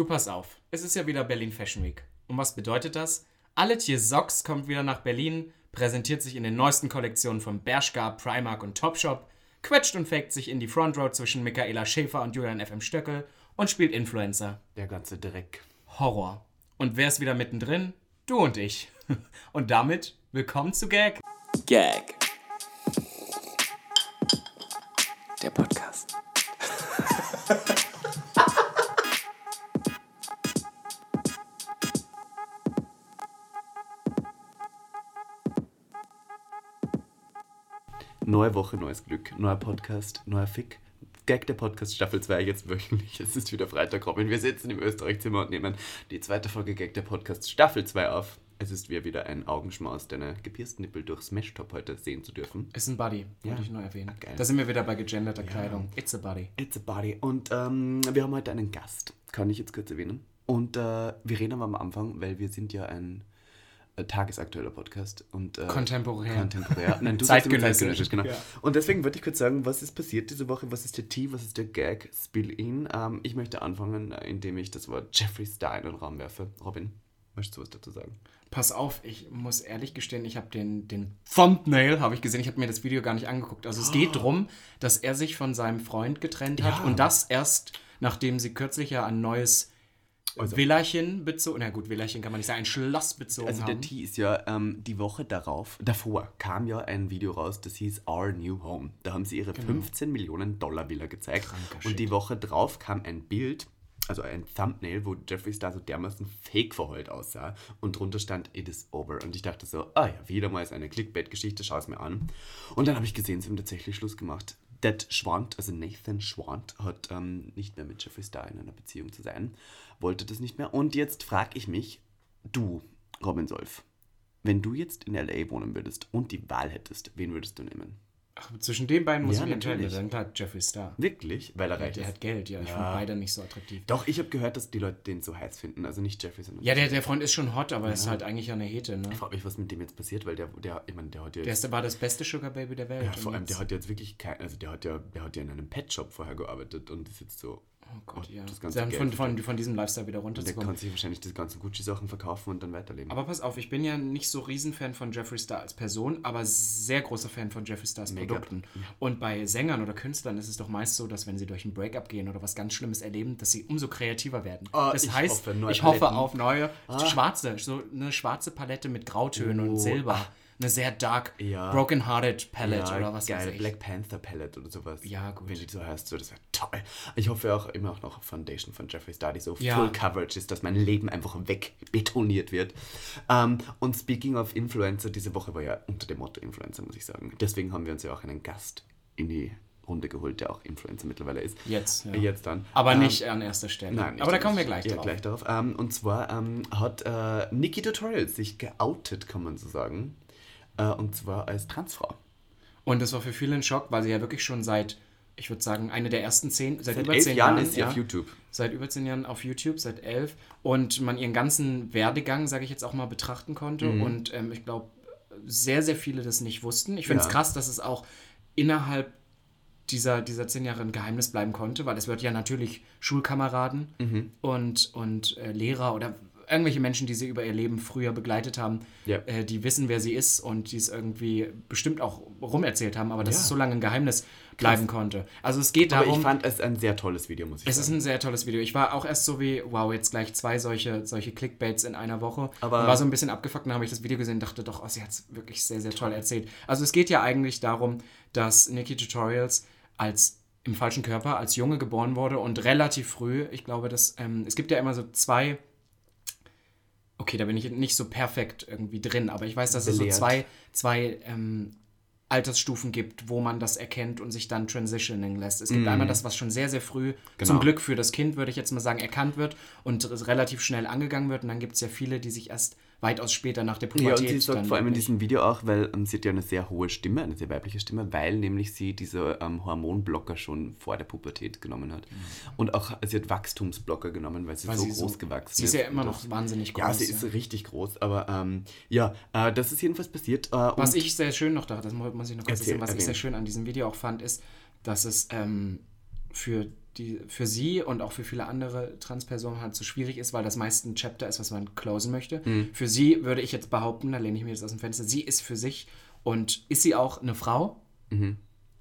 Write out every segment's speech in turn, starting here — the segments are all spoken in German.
Du pass auf, es ist ja wieder Berlin Fashion Week. Und was bedeutet das? Alle Tier Socks kommt wieder nach Berlin, präsentiert sich in den neuesten Kollektionen von Bershka, Primark und Topshop, quetscht und faked sich in die Front Row zwischen Michaela Schäfer und Julian FM Stöckel und spielt Influencer. Der ganze Dreck. Horror. Und wer ist wieder mittendrin? Du und ich. Und damit willkommen zu Gag. Gag. Der Podcast. Neue Woche, neues Glück, neuer Podcast, neuer Fick. Gag der Podcast Staffel 2 jetzt wöchentlich. Es ist wieder Freitag, Robin. Wir sitzen im Österreich-Zimmer und nehmen die zweite Folge Gag der Podcast Staffel 2 auf. Es ist wie wieder ein Augenschmaus, deine gepiersten Nippel durchs Meshtop heute sehen zu dürfen. Ist ein Buddy, Ja. wollte ich nur erwähnen. Geil. Da sind wir wieder bei gegenderter Kleidung. It's a Buddy. It's a body. Und ähm, wir haben heute einen Gast, kann ich jetzt kurz erwähnen. Und äh, wir reden aber am Anfang, weil wir sind ja ein tagesaktueller Podcast. Und, äh, Kontemporär. Kontemporär. Nein, du Zeitgenössisch, zeitgenössisch, genau. ja. Und deswegen wollte ich kurz sagen, was ist passiert diese Woche? Was ist der Tee? Was ist der Gag? Spill-In? Ähm, ich möchte anfangen, äh, indem ich das Wort Jeffree Star in den Raum werfe. Robin, möchtest du was dazu sagen? Pass auf, ich muss ehrlich gestehen, ich habe den, den Thumbnail, habe ich gesehen, ich habe mir das Video gar nicht angeguckt. Also es geht darum, dass er sich von seinem Freund getrennt hat Ja. und das erst, nachdem sie kürzlich ja ein neues Also- Villerchen bezogen, na gut, Villerchen kann man nicht sagen, ein Schloss bezogen Also der. Tee ist ja ähm, die Woche darauf, davor kam ja ein Video raus, das hieß Our New Home. Da haben sie ihre 15 Millionen Dollar Villa gezeigt. Genau. Kranker und die Shit. Woche drauf kam ein Bild, also ein Thumbnail, wo Jeffree Star so dermaßen fake verheult aussah und drunter stand It is over. Und ich dachte so, ah ja, wieder mal ist eine Clickbait-Geschichte, schau es mir an. Und dann habe ich gesehen, sie haben tatsächlich Schluss gemacht. Dad Schwant, also Nathan Schwant, hat ähm, nicht mehr mit Jeffree Star in einer Beziehung zu sein, wollte das nicht mehr. Und jetzt frage ich mich, du, Robin Solf, wenn du jetzt in L.A. wohnen würdest und die Wahl hättest, wen würdest du nehmen? Ach, zwischen den beiden muss Ja, ich entscheiden. natürlich. Dann klar, Jeffree Star. Wirklich? Weil er Der, reich der ist. hat Geld, ja. Ich Ja. finde beide nicht so attraktiv. Doch, ich habe gehört, dass die Leute den so heiß finden. Also nicht Jeffrey, sondern... Ja, der, der Freund ist schon hot, aber ist halt eigentlich ja eine Hete, ne? Ich frage mich, was mit dem jetzt passiert, weil der, der ich meine, der hat ja Der ist, war das beste Sugar Baby der Welt. Ja, vor allem, der hat jetzt wirklich kein... Also der hat ja, der hat ja in einem Pet-Shop vorher gearbeitet und ist jetzt so... Oh Gott, ja. das ganze Dann von, von, von diesem Lifestyle wieder Und der runterzukommen. kann sich wahrscheinlich diese ganzen Gucci-Sachen verkaufen und dann weiterleben. Aber pass auf, ich bin ja nicht so Riesenfan von Jeffree Star als Person, aber sehr großer Fan von Jeffree Stars Mega. Produkten. Und bei Sängern oder Künstlern ist es doch meist so, dass wenn sie durch ein Breakup gehen oder was ganz Schlimmes erleben, dass sie umso kreativer werden. Ah, das ich heißt, hoffe, ich hoffe Paletten. auf neue, Ah. schwarze, so eine schwarze Palette mit Grautönen Oh. und Silber. Eine sehr dark, Ja. broken hearted Palette ja, oder was geil. weiß ich. Black Panther Palette oder sowas. Ja, gut. Wenn die so heißt, so, das wäre toll. Ich hoffe auch immer auch noch Foundation von Jeffree Star, die so Ja. full coverage ist, dass mein Leben einfach wegbetoniert wird. Ähm, und speaking of Influencer, diese Woche war ja unter dem Motto Influencer, muss ich sagen. Deswegen haben wir uns ja auch einen Gast in die Runde geholt, der auch Influencer mittlerweile ist. Jetzt, ja. Jetzt dann. Aber Ähm, nicht an erster Stelle. Nein, aber da kommen wir gleich Stelle. drauf. Ja, gleich darauf. Ähm, und zwar ähm, hat äh, Niki Tutorials sich geoutet, kann man so sagen. Äh, und zwar als Transfrau. Und das war für viele ein Schock, weil sie ja wirklich schon seit, ich würde sagen, eine der ersten zehn, seit, Seit über zehn Jahren Jahren ist sie auf YouTube. Seit über zehn Jahren auf YouTube, seit elf. Und man ihren ganzen Werdegang, sage ich jetzt auch mal, betrachten konnte. Mhm. Und ähm, ich glaube, sehr, sehr viele das nicht wussten. Ich finde es Ja. krass, dass es auch innerhalb dieser, dieser zehn Jahre ein Geheimnis bleiben konnte, weil es wird ja natürlich Schulkameraden Mhm. und, und äh, Lehrer oder irgendwelche Menschen, die sie über ihr Leben früher begleitet haben, Ja. äh, die wissen, wer sie ist und die es irgendwie bestimmt auch rumerzählt haben, aber dass Ja. es so lange ein Geheimnis bleiben konnte. Also es geht Aber darum, ich fand es ein sehr tolles Video, muss ich es ist sagen. ein sehr tolles Video. Ich war auch erst so wie, wow, jetzt gleich zwei solche, solche Clickbaits in einer Woche. Aber- und war so ein bisschen abgefuckt, dann habe ich das Video gesehen und dachte doch, oh, sie hat es wirklich sehr, sehr toll erzählt. Also es geht ja eigentlich darum, dass Nikki Tutorials als im falschen Körper als Junge geboren wurde und relativ früh, ich glaube, dass ähm, es gibt ja immer so zwei, okay, da bin ich nicht so perfekt irgendwie drin, aber ich weiß, dass es so Belehrt. zwei, zwei ähm, Altersstufen gibt, wo man das erkennt und sich dann transitioning lässt. Es gibt einmal das, was schon sehr, sehr früh. Genau. zum Glück für das Kind, würde ich jetzt mal sagen, erkannt wird und relativ schnell angegangen wird. Und dann gibt es ja viele, die sich erst weitaus später nach der Ja, Pubertät und sie sagt vor allem in diesem Video auch, weil ähm, sie hat ja eine sehr hohe Stimme, eine sehr weibliche Stimme, weil nämlich sie diese ähm, Hormonblocker schon vor der Pubertät genommen hat. Und auch, sie hat Wachstumsblocker genommen, weil sie Mhm. Weil so sie so- groß gewachsen Sie ist ja immer noch wahnsinnig groß. Ja, sie ist richtig groß, aber ähm, ja, äh, das ist jedenfalls passiert. Äh, Was ich sehr schön noch dachte, das mu- muss ich noch kurz Erzähl, erzählen, was ich erwähn. sehr schön an diesem Video auch fand, ist, dass es ähm, für die für sie und auch für viele andere Transpersonen halt so schwierig ist, weil das meist ein Chapter ist, was man closen möchte. Für sie würde ich jetzt behaupten, da lehne ich mir jetzt aus dem Fenster, sie ist für sich und ist sie auch eine Frau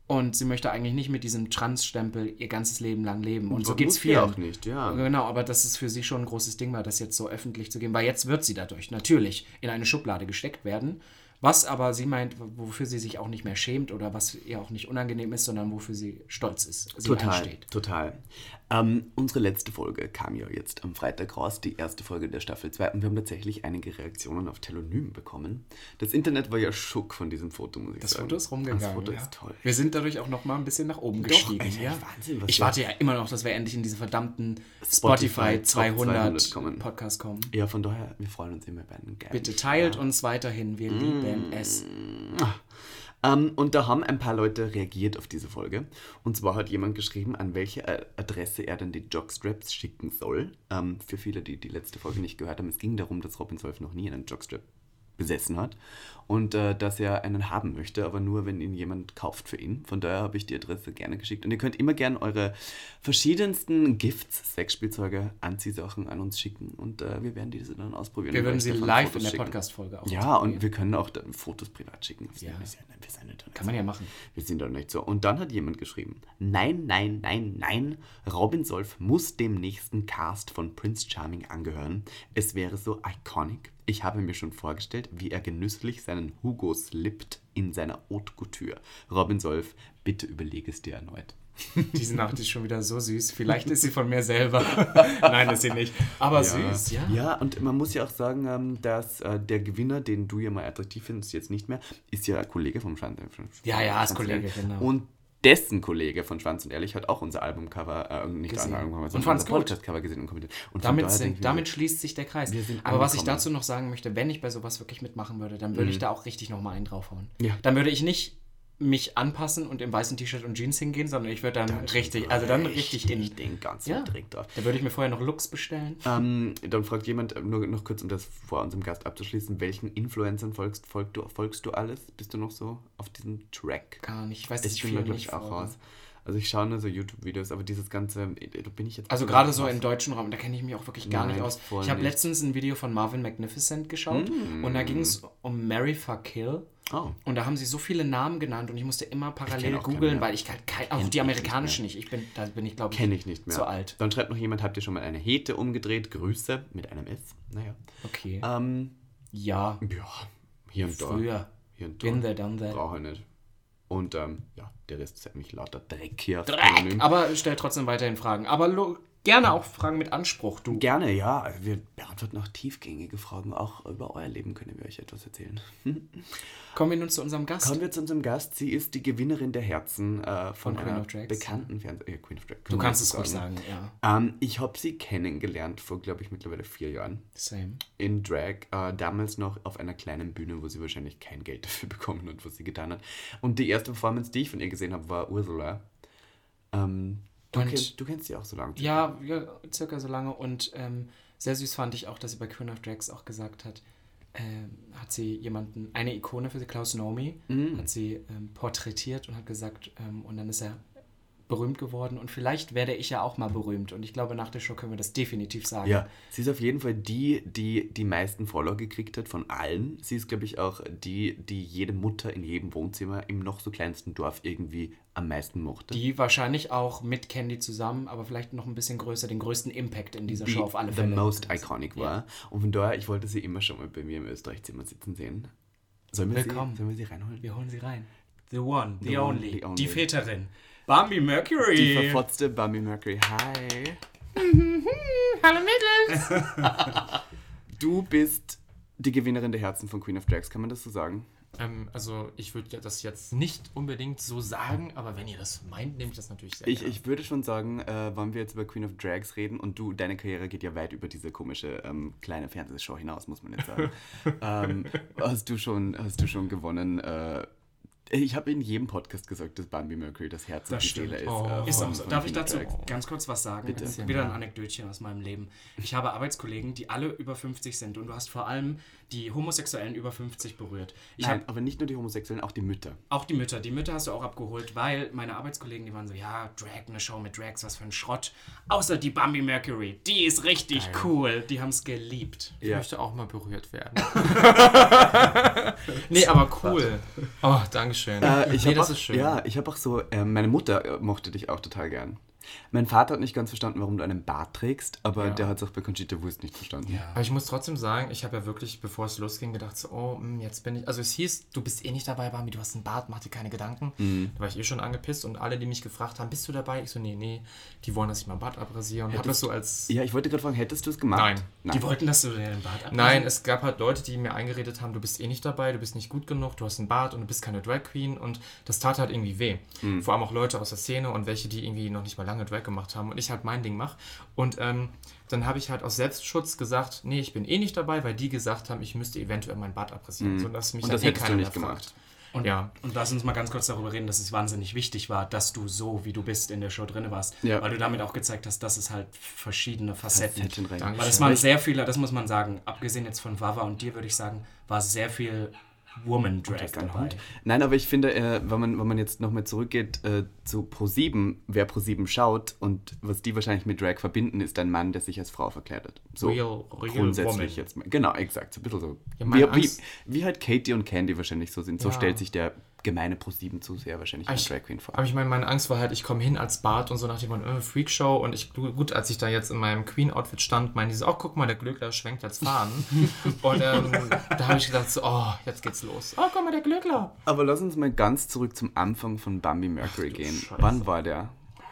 und sie möchte eigentlich nicht mit diesem Trans-Stempel ihr ganzes Leben lang leben. Und so Muss geht es vielen. auch nicht, ja. Genau, aber das ist für sie schon ein großes Ding war, das jetzt so öffentlich zu geben, weil jetzt wird sie dadurch natürlich in eine Schublade gesteckt werden. Was aber sie meint, wofür sie sich auch nicht mehr schämt oder was ihr auch nicht unangenehm ist, sondern wofür sie stolz ist, sie Total, einsteht. total. Ähm, unsere letzte Folge kam ja jetzt am Freitag raus, die erste Folge der Staffel 2 und wir haben tatsächlich einige Reaktionen auf Telonym bekommen. Das Internet war ja schock von diesem Foto, muss ich Das sagen. Foto ist rumgegangen. Das Foto ja. ist toll. Wir sind dadurch auch noch mal ein bisschen nach oben gestiegen. ey, ja. Wahnsinn, was ich warte ja immer noch, dass wir endlich in diese verdammten Spotify Spotify, Top 200, 200 kommen. Podcasts kommen. Ja, von daher, wir freuen uns immer bei den Gern. Bitte teilt uns weiterhin, wir lieben es. Ähm, und da haben ein paar Leute reagiert auf diese Folge. Und zwar hat jemand geschrieben, an welche äh, Adresse er denn die Jockstraps schicken soll. Ähm, für viele, die die letzte Folge nicht gehört haben, es ging darum, dass Robin Solf noch nie einen Jockstrap besessen hat und äh, dass er einen haben möchte, aber nur, wenn ihn jemand kauft für ihn. Von daher habe ich die Adresse gerne geschickt. Und ihr könnt immer gerne eure verschiedensten Gifts, Sexspielzeuge, Anziehsachen an uns schicken und äh, wir werden diese dann ausprobieren. Wir euch sie live Fotos in der. Podcast-Folge auch Ja, und wir können auch dann Fotos privat schicken. Ja. Wir sind, wir sind nicht Kann man ja machen. wir sind doch nicht so. Und dann hat jemand geschrieben: Nein, nein, nein, nein. Robin Solf muss dem nächsten Cast von Prince Charming angehören. Es wäre so iconic. Ich habe mir schon vorgestellt, wie er genüsslich seinen Hugo slippt in seiner Haute Couture. Robin Solf, bitte überlege es dir erneut. Diese Nacht ist schon wieder so süß. Vielleicht ist sie von mir selber. Nein, ist sie nicht. Aber süß, ja. Ja, und man muss ja auch sagen, ähm, dass äh, der Gewinner, den du ja mal attraktiv findest, jetzt nicht mehr, ist ja ein Kollege vom Schwanz. Ja, ja, ist Kollege, genau. Und dessen Kollege von Schwanz und Ehrlich hat auch unser Albumcover, äh, nicht Gesehen. unser Albumcover, Und sondern unser. Podcastcover gesehen und kommentiert. Und Damit, sind, damit schließt sich der Kreis. Aber was ich dazu noch sagen möchte, wenn ich bei sowas wirklich mitmachen würde, dann würde ich da auch richtig nochmal einen draufhauen. Ja. Dann würde ich nicht mich anpassen und im weißen T-Shirt und Jeans hingehen, sondern ich würde dann, richtig, also dann richtig in. den ganzen Ja. Dreck drauf. Da würde ich mir vorher noch Looks bestellen. Ähm, dann fragt jemand, äh, nur noch kurz, um das vor unserem Gast abzuschließen, welchen Influencern folgst, folgst, du, folgst du alles? Bist du noch so auf diesem Track? Gar nicht. Ich weiß, Ich ich bin da, glaube nicht ich, auch raus. Also ich schaue nur so YouTube-Videos, aber dieses ganze, äh, da bin ich jetzt... Also gerade so im deutschen Raum, da kenne ich mich auch wirklich gar Nein, nicht aus. Ich habe nicht. letztens ein Video von Marvin Magnificent geschaut und da ging es um Mary Fuck Kill. Oh. Und da haben sie so viele Namen genannt und ich musste immer parallel googeln, weil ich halt kein, auch die amerikanischen nicht. Ich bin, da bin ich glaube ich ich nicht mehr. zu alt. Dann schreibt noch jemand, habt ihr schon mal eine Hete umgedreht? Grüße mit einem S. Naja. Okay. Ähm, ja, ja, hier und da. früher. Hier und Been da. there, done that. Brauche ich nicht. Und ähm, ja, der Rest ist eigentlich lauter Dreck hier. Dreck! Aber stellt trotzdem weiterhin Fragen. Aber lo- gerne auch Fragen mit Anspruch, du. Gerne, ja. Wir beantworten auch tiefgängige Fragen. Auch über euer Leben können wir euch etwas erzählen. Kommen wir nun zu unserem Gast. Kommen wir zu unserem Gast. Sie ist die Gewinnerin der Herzen äh, von, Von einer bekannten Fernseh... Äh, Queen of Drags. Du kannst es ruhig sagen, ja. Ähm, ich habe sie kennengelernt vor, glaube ich, mittlerweile vier Jahren. Same. in Drag, äh, damals noch auf einer kleinen Bühne, wo sie wahrscheinlich kein Geld dafür bekommen hat, was sie getan hat. Und die erste Performance, die ich von ihr gesehen habe, war Ursula. Ähm, du, Und- kennst, du kennst sie auch so lange. Ja, ja, circa so lange. Und ähm, sehr süß fand ich auch, dass sie bei Queen of Drags auch gesagt hat, ähm, hat sie jemanden, eine Ikone für sie, Klaus Nomi, Mhm. hat sie ähm, porträtiert und hat gesagt, ähm, und dann ist er berühmt geworden und vielleicht werde ich ja auch mal berühmt und ich glaube nach der Show können wir das definitiv sagen. Ja, sie ist auf jeden Fall die, die die meisten Follower gekriegt hat von allen. Sie ist, glaube ich, auch die, die jede Mutter in jedem Wohnzimmer im noch so kleinsten Dorf irgendwie am meisten mochte. Die wahrscheinlich auch mit Candy zusammen, aber vielleicht noch ein bisschen größer, den größten Impact in dieser die Show auf alle the Fälle. most iconic war. Und von daher, ich wollte sie immer schon mal bei mir im Österreich-Zimmer sitzen sehen. Sollen wir, Willkommen. sie, sollen wir sie reinholen? Wir holen sie rein. The one, the, The one, only, the only. die Väterin. Bambi Mercury. Die verfotzte Bambi Mercury. Hi. Hallo Mädels. Du bist die Gewinnerin der Herzen von Queen of Drags, kann man das so sagen? Ähm, also ich würde das jetzt nicht unbedingt so sagen, aber wenn ihr das meint, nehme ich das natürlich sehr Ich, gerne. ich würde schon sagen, äh, wollen wir jetzt über Queen of Drags reden und du, deine Karriere geht ja weit über diese komische ähm, kleine Fernsehshow hinaus, muss man jetzt sagen. ähm, hast, du schon, hast du schon gewonnen? Äh, Ich habe in jedem Podcast gesagt, dass Bambi Mercury das Herz und Das die stimmt. Seele ist. Oh. äh, Ist auch so. Darf ich dazu ganz kurz was sagen? Bitte. Das ist Wieder ein Anekdötchen aus meinem Leben. Ich habe Arbeitskollegen, die alle über 50 sind und du hast vor allem die Homosexuellen über 50 berührt. Ich Nein, habe aber nicht nur die Homosexuellen, auch die Mütter. auch die Mütter. Die Mütter hast du auch abgeholt, weil meine Arbeitskollegen, die waren so, ja, Drag, eine Show mit Drags, was für ein Schrott. Außer die Bambi Mercury, die ist richtig cool. Die haben es geliebt. Ich Ja. möchte auch mal berührt werden. nee, aber cool. Oh, Dankeschön. Äh, ich nee, das auch, ist schön. Ja, ich habe auch so, äh, meine Mutter mochte dich auch total gern. Mein Vater hat nicht ganz verstanden, warum du einen Bart trägst, aber Ja. der hat es auch bei Conchita Wurst nicht verstanden. Aber ich muss trotzdem sagen, ich habe ja wirklich, bevor es losging, gedacht, so, oh, mh, jetzt bin ich. Also es hieß, du bist eh nicht dabei, Bambi, du hast einen Bart, mach dir keine Gedanken. Mhm. Da war ich eh schon angepisst und alle, die mich gefragt haben, bist du dabei? Ich so, nee, nee, die wollen, dass ich meinen Bart abrasiere und habe das so als. Ja, ich wollte gerade fragen, hättest du es gemacht? Nein. Die wollten, dass du den Bart abrasierst. Nein, es gab halt Leute, die mir eingeredet haben, du bist eh nicht dabei, du bist nicht gut genug, du hast einen Bart und du bist keine Drag Queen und das tat halt irgendwie weh. Mhm. Vor allem auch Leute aus der Szene und welche, die irgendwie noch nicht mal lange Drag gemacht haben und ich halt mein Ding mache. Und ähm, dann habe ich halt aus Selbstschutz gesagt, nee, ich bin eh nicht dabei, weil die gesagt haben, ich müsste eventuell meinen Bart abrasieren, sodass mich Mhm. Und das eh hättest du nicht mehr gemacht. Und, Ja. und lass uns mal ganz kurz darüber reden, dass es wahnsinnig wichtig war, dass du so, wie du bist, in der Show drin warst. Ja. Weil du damit auch gezeigt hast, dass es halt verschiedene Facetten. Danke. Weil es waren sehr viele, das muss man sagen, abgesehen jetzt von Wawa und dir, würde ich sagen, war sehr viel Woman Drag ein. Hund. Nein, aber ich finde, äh, wenn, man, wenn man jetzt nochmal zurückgeht äh, zu Pro7, wer Pro7 schaut und was die wahrscheinlich mit Drag verbinden, ist ein Mann, der sich als Frau verkleidet. So Real- real grundsätzlich woman. jetzt. Genau, exakt. So ein bisschen so. Ja, wie, wie, wie halt Katie und Candy wahrscheinlich so sind. So Ja. stellt sich der gemeine Pro7 zu sehr wahrscheinlich als Ich- Drag Queen vor. Aber ich meine, meine Angst war halt, ich komme hin als Bart und so nach dem Motto, äh, Freakshow und ich, gut, als ich da jetzt in meinem Queen-Outfit stand, meinte sie so, oh, guck mal, der Glöckler schwenkt als Fahnen. und ähm, da habe ich gedacht so, oh, jetzt geht's los. Oh, guck mal, der Glöckler. Aber lass uns mal ganz zurück zum Anfang von Bambi Mercury du gehen. Scheiße. Wann war der?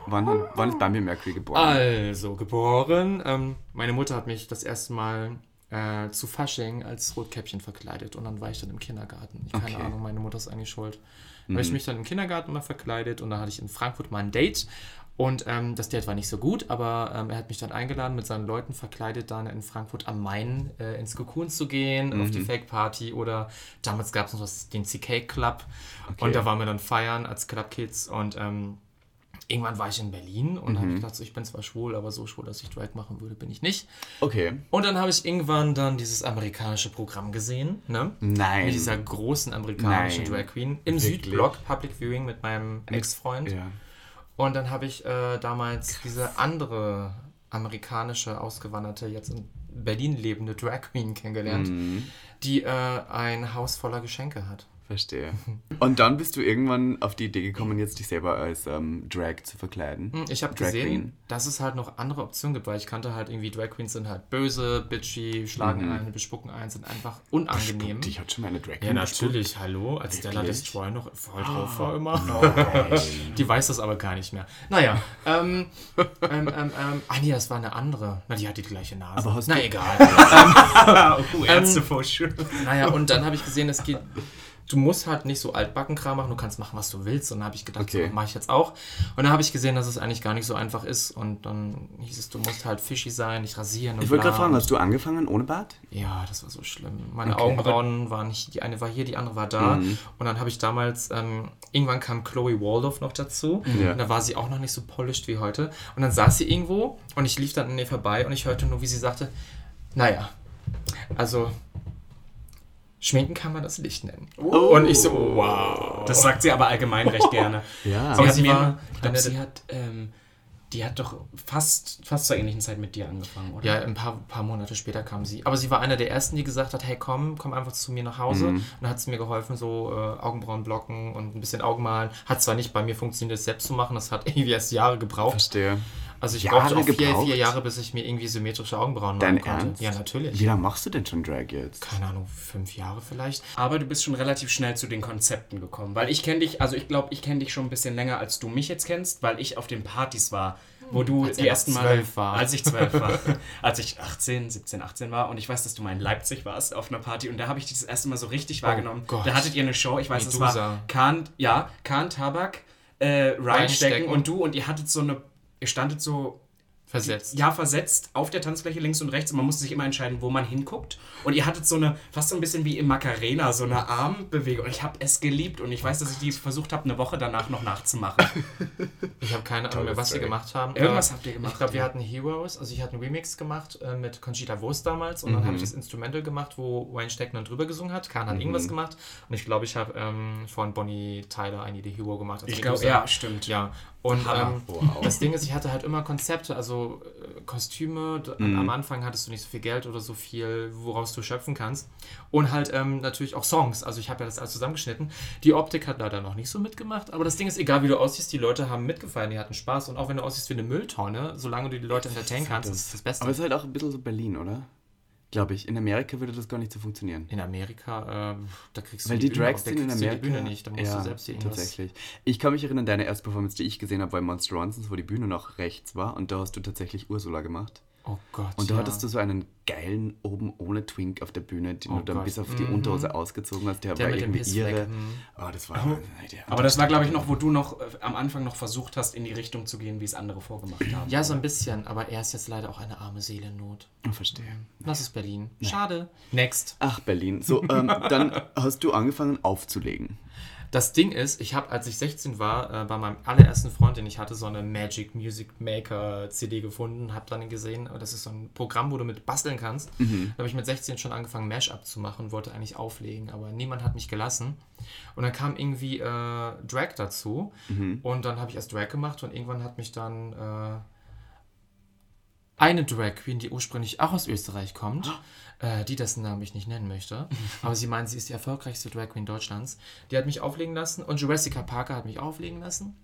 Wann, wann ist Bambi Mercury geboren? Also, geboren. Ähm, meine Mutter hat mich das erste Mal äh, zu Fasching als Rotkäppchen verkleidet und dann war ich dann im Kindergarten. Ich, keine Okay. Ahnung, meine Mutter ist eigentlich schuld. Da habe ich mich dann im Kindergarten mal verkleidet und da hatte ich in Frankfurt mal ein Date. Und ähm, das Date war nicht so gut, aber ähm, er hat mich dann eingeladen, mit seinen Leuten verkleidet, dann in Frankfurt am Main äh, ins Cocoon zu gehen, auf die Fake Party oder damals gab es noch das, den CK Club und da waren wir dann feiern als Club Kids und ähm, irgendwann war ich in Berlin und habe gedacht, so, ich bin zwar schwul, aber so schwul, dass ich Drag machen würde, bin ich nicht. Okay. Und dann habe ich irgendwann dann dieses amerikanische Programm gesehen, ne? Nein. Mit dieser großen amerikanischen Nein. Drag Queen im Wirklich? Südblock, Public Viewing mit meinem Ex-Freund. Ja. Und dann habe ich äh, damals diese andere amerikanische, ausgewanderte, jetzt in Berlin lebende Drag Queen kennengelernt, Mhm. die äh, ein Haus voller Geschenke hat. Verstehe. Und dann bist du irgendwann auf die Idee gekommen, jetzt dich selber als ähm, Drag zu verkleiden. Hm, Ich habe gesehen, Queen. dass es halt noch andere Optionen gibt, weil ich kannte halt irgendwie Drag Queens sind halt böse, bitchy, schlagen ein, bespucken ein, sind einfach unangenehm. Die hat schon mal eine Drag Ja, Queen natürlich, hallo. Als Stella? Destroy noch voll drauf war immer. Die weiß das aber gar nicht mehr. Naja, ähm, ähm, ähm, ähm, ah nee, das war eine andere. Na, die hat die gleiche Nase. Aber hast Na du- egal. oh, Ärztevorschule. naja, und dann habe ich gesehen, es geht. Du musst halt nicht so Altbackenkram machen, du kannst machen, was du willst. Und dann habe ich gedacht, Okay. so mache ich jetzt auch. Und dann habe ich gesehen, dass es eigentlich gar nicht so einfach ist. Und dann hieß es, du musst halt fishy sein, nicht rasieren. Und Ich wollte gerade fragen, hast du angefangen ohne Bart? Ja, das war so schlimm. Meine Okay. Mhm. Augenbrauen waren nicht, die eine war hier, die andere war da. Und dann habe ich damals, ähm, irgendwann kam Chloe Waldorf noch dazu. Ja. Und da war sie auch noch nicht so polished wie heute. Und dann saß sie irgendwo und ich lief dann an ihr vorbei und ich hörte nur, wie sie sagte, naja, also schminken kann man das Licht nennen. Und ich so, wow. Das sagt sie aber allgemein recht gerne. Ja. Sie Aber hat sie mir, war ich glaube, sie hat, ähm, die hat doch fast, fast zur ähnlichen Zeit mit dir angefangen, oder? Ja, ein paar, paar Monate später kam sie. Aber sie war einer der ersten, die gesagt hat, hey komm, komm einfach zu mir nach Hause. Und dann hat sie mir geholfen, so äh, Augenbrauen blocken und ein bisschen Augenmalen. Hat zwar nicht bei mir funktioniert, das selbst zu machen, das hat irgendwie erst Jahre gebraucht. Verstehe. Also ich Jahre brauchte auch vier, vier Jahre, bis ich mir irgendwie symmetrische Augenbrauen Dein malen konnte. Ernst? Ja, natürlich. Wie lange machst du denn schon Drag jetzt? Keine Ahnung, fünf Jahre vielleicht. Aber du bist schon relativ schnell zu den Konzepten gekommen. Weil ich kenne dich, also ich glaube, ich kenne dich schon ein bisschen länger, als du mich jetzt kennst, weil ich auf den Partys war, wo du Als die er ersten Mal. zwölf war. Als ich zwölf war. als ich 18, 17, 18 war. Und ich weiß, dass du mal in Leipzig warst auf einer Party. Und da habe ich dich das erste Mal so richtig wahrgenommen. Gott. Da hattet ihr eine Show, ich weiß, es war Medusa. Kahn, ja, Kahn, Tabak, äh, Reinstecken. und du. Und ihr hattet so eine, ihr standet so Versetzt. Ja, versetzt auf der Tanzfläche links und rechts und man musste sich immer entscheiden, wo man hinguckt. Und ihr hattet so eine, fast so ein bisschen wie im Macarena, so eine Armbewegung. Und ich habe es geliebt und ich weiß, dass ich die versucht habe, eine Woche danach noch nachzumachen. Ich habe keine Ahnung mehr, was wir gemacht haben. Irgendwas Äh, habt ihr gemacht, Ich glaube, wir ja. hatten Heroes. Also ich hatte einen Remix gemacht äh, mit Conchita Wurst damals und dann habe ich das Instrumental gemacht, wo Wayne Steckner drüber gesungen hat. Kahn hat irgendwas gemacht und ich glaube, ich habe ähm, von Bonnie Tyler I Need a Hero gemacht. Also Ich glaube, ja, stimmt. Ja, und ähm, Wow. das Ding ist, ich hatte halt immer Konzepte, also äh, Kostüme. D- Am Anfang hattest du nicht so viel Geld oder so viel, woraus du schöpfen kannst. Und halt ähm, natürlich auch Songs. Also ich habe ja das alles zusammengeschnitten. Die Optik hat leider noch nicht so mitgemacht, aber das Ding ist, egal wie du aussiehst, die Leute haben mitgefallen, die hatten Spaß. Und auch wenn du aussiehst wie eine Mülltonne, solange du die Leute entertainen kannst, ist das das Beste. Aber es ist halt auch ein bisschen so Berlin, oder? Glaube ich. In Amerika würde das gar nicht so funktionieren. in Amerika, äh, da kriegst du Weil die Bühne Drags sind in Amerika. die Bühne nicht, da musst ja, du selbst irgendwas. tatsächlich. Ich kann mich erinnern, deine erste Performance, die ich gesehen habe, bei Monster Ronsons, wo die Bühne noch rechts war und da hast du tatsächlich Ursula gemacht. Oh Gott. Und da ja. hattest du so einen geilen oben ohne Twink auf der Bühne, den Oh du dann Gott. bis auf die Mhm. Unterhose ausgezogen hast. Der, Der war mit dem irgendwie ihre. mhm. Oh, das war. der- Aber das war, glaube ich, noch, wo du noch äh, am Anfang noch versucht hast, in die Richtung zu gehen, wie es andere vorgemacht haben. Ja, so ein bisschen, aber er ist jetzt leider auch eine arme Seele in Not. Ich verstehe. Das ist Berlin. Schade. Next. Ach, Berlin. So, ähm, dann hast du angefangen aufzulegen. Das Ding ist, ich habe, als ich 16 war, äh, bei meinem allerersten Freund, den ich hatte, so eine Magic Music Maker CD gefunden, habe dann gesehen, äh, das ist so ein Programm, wo du mit basteln kannst. Da habe ich mit 16 schon angefangen, Mashup zu machen, wollte eigentlich auflegen, aber niemand hat mich gelassen. Und dann kam irgendwie äh, Drag dazu und dann habe ich erst Drag gemacht und irgendwann hat mich dann äh, eine Drag Queen, die ursprünglich auch aus Österreich kommt, äh, die dessen Namen ich nicht nennen möchte, aber sie meint, sie ist die erfolgreichste Drag Queen Deutschlands, die hat mich auflegen lassen und Jessica Parker hat mich auflegen lassen.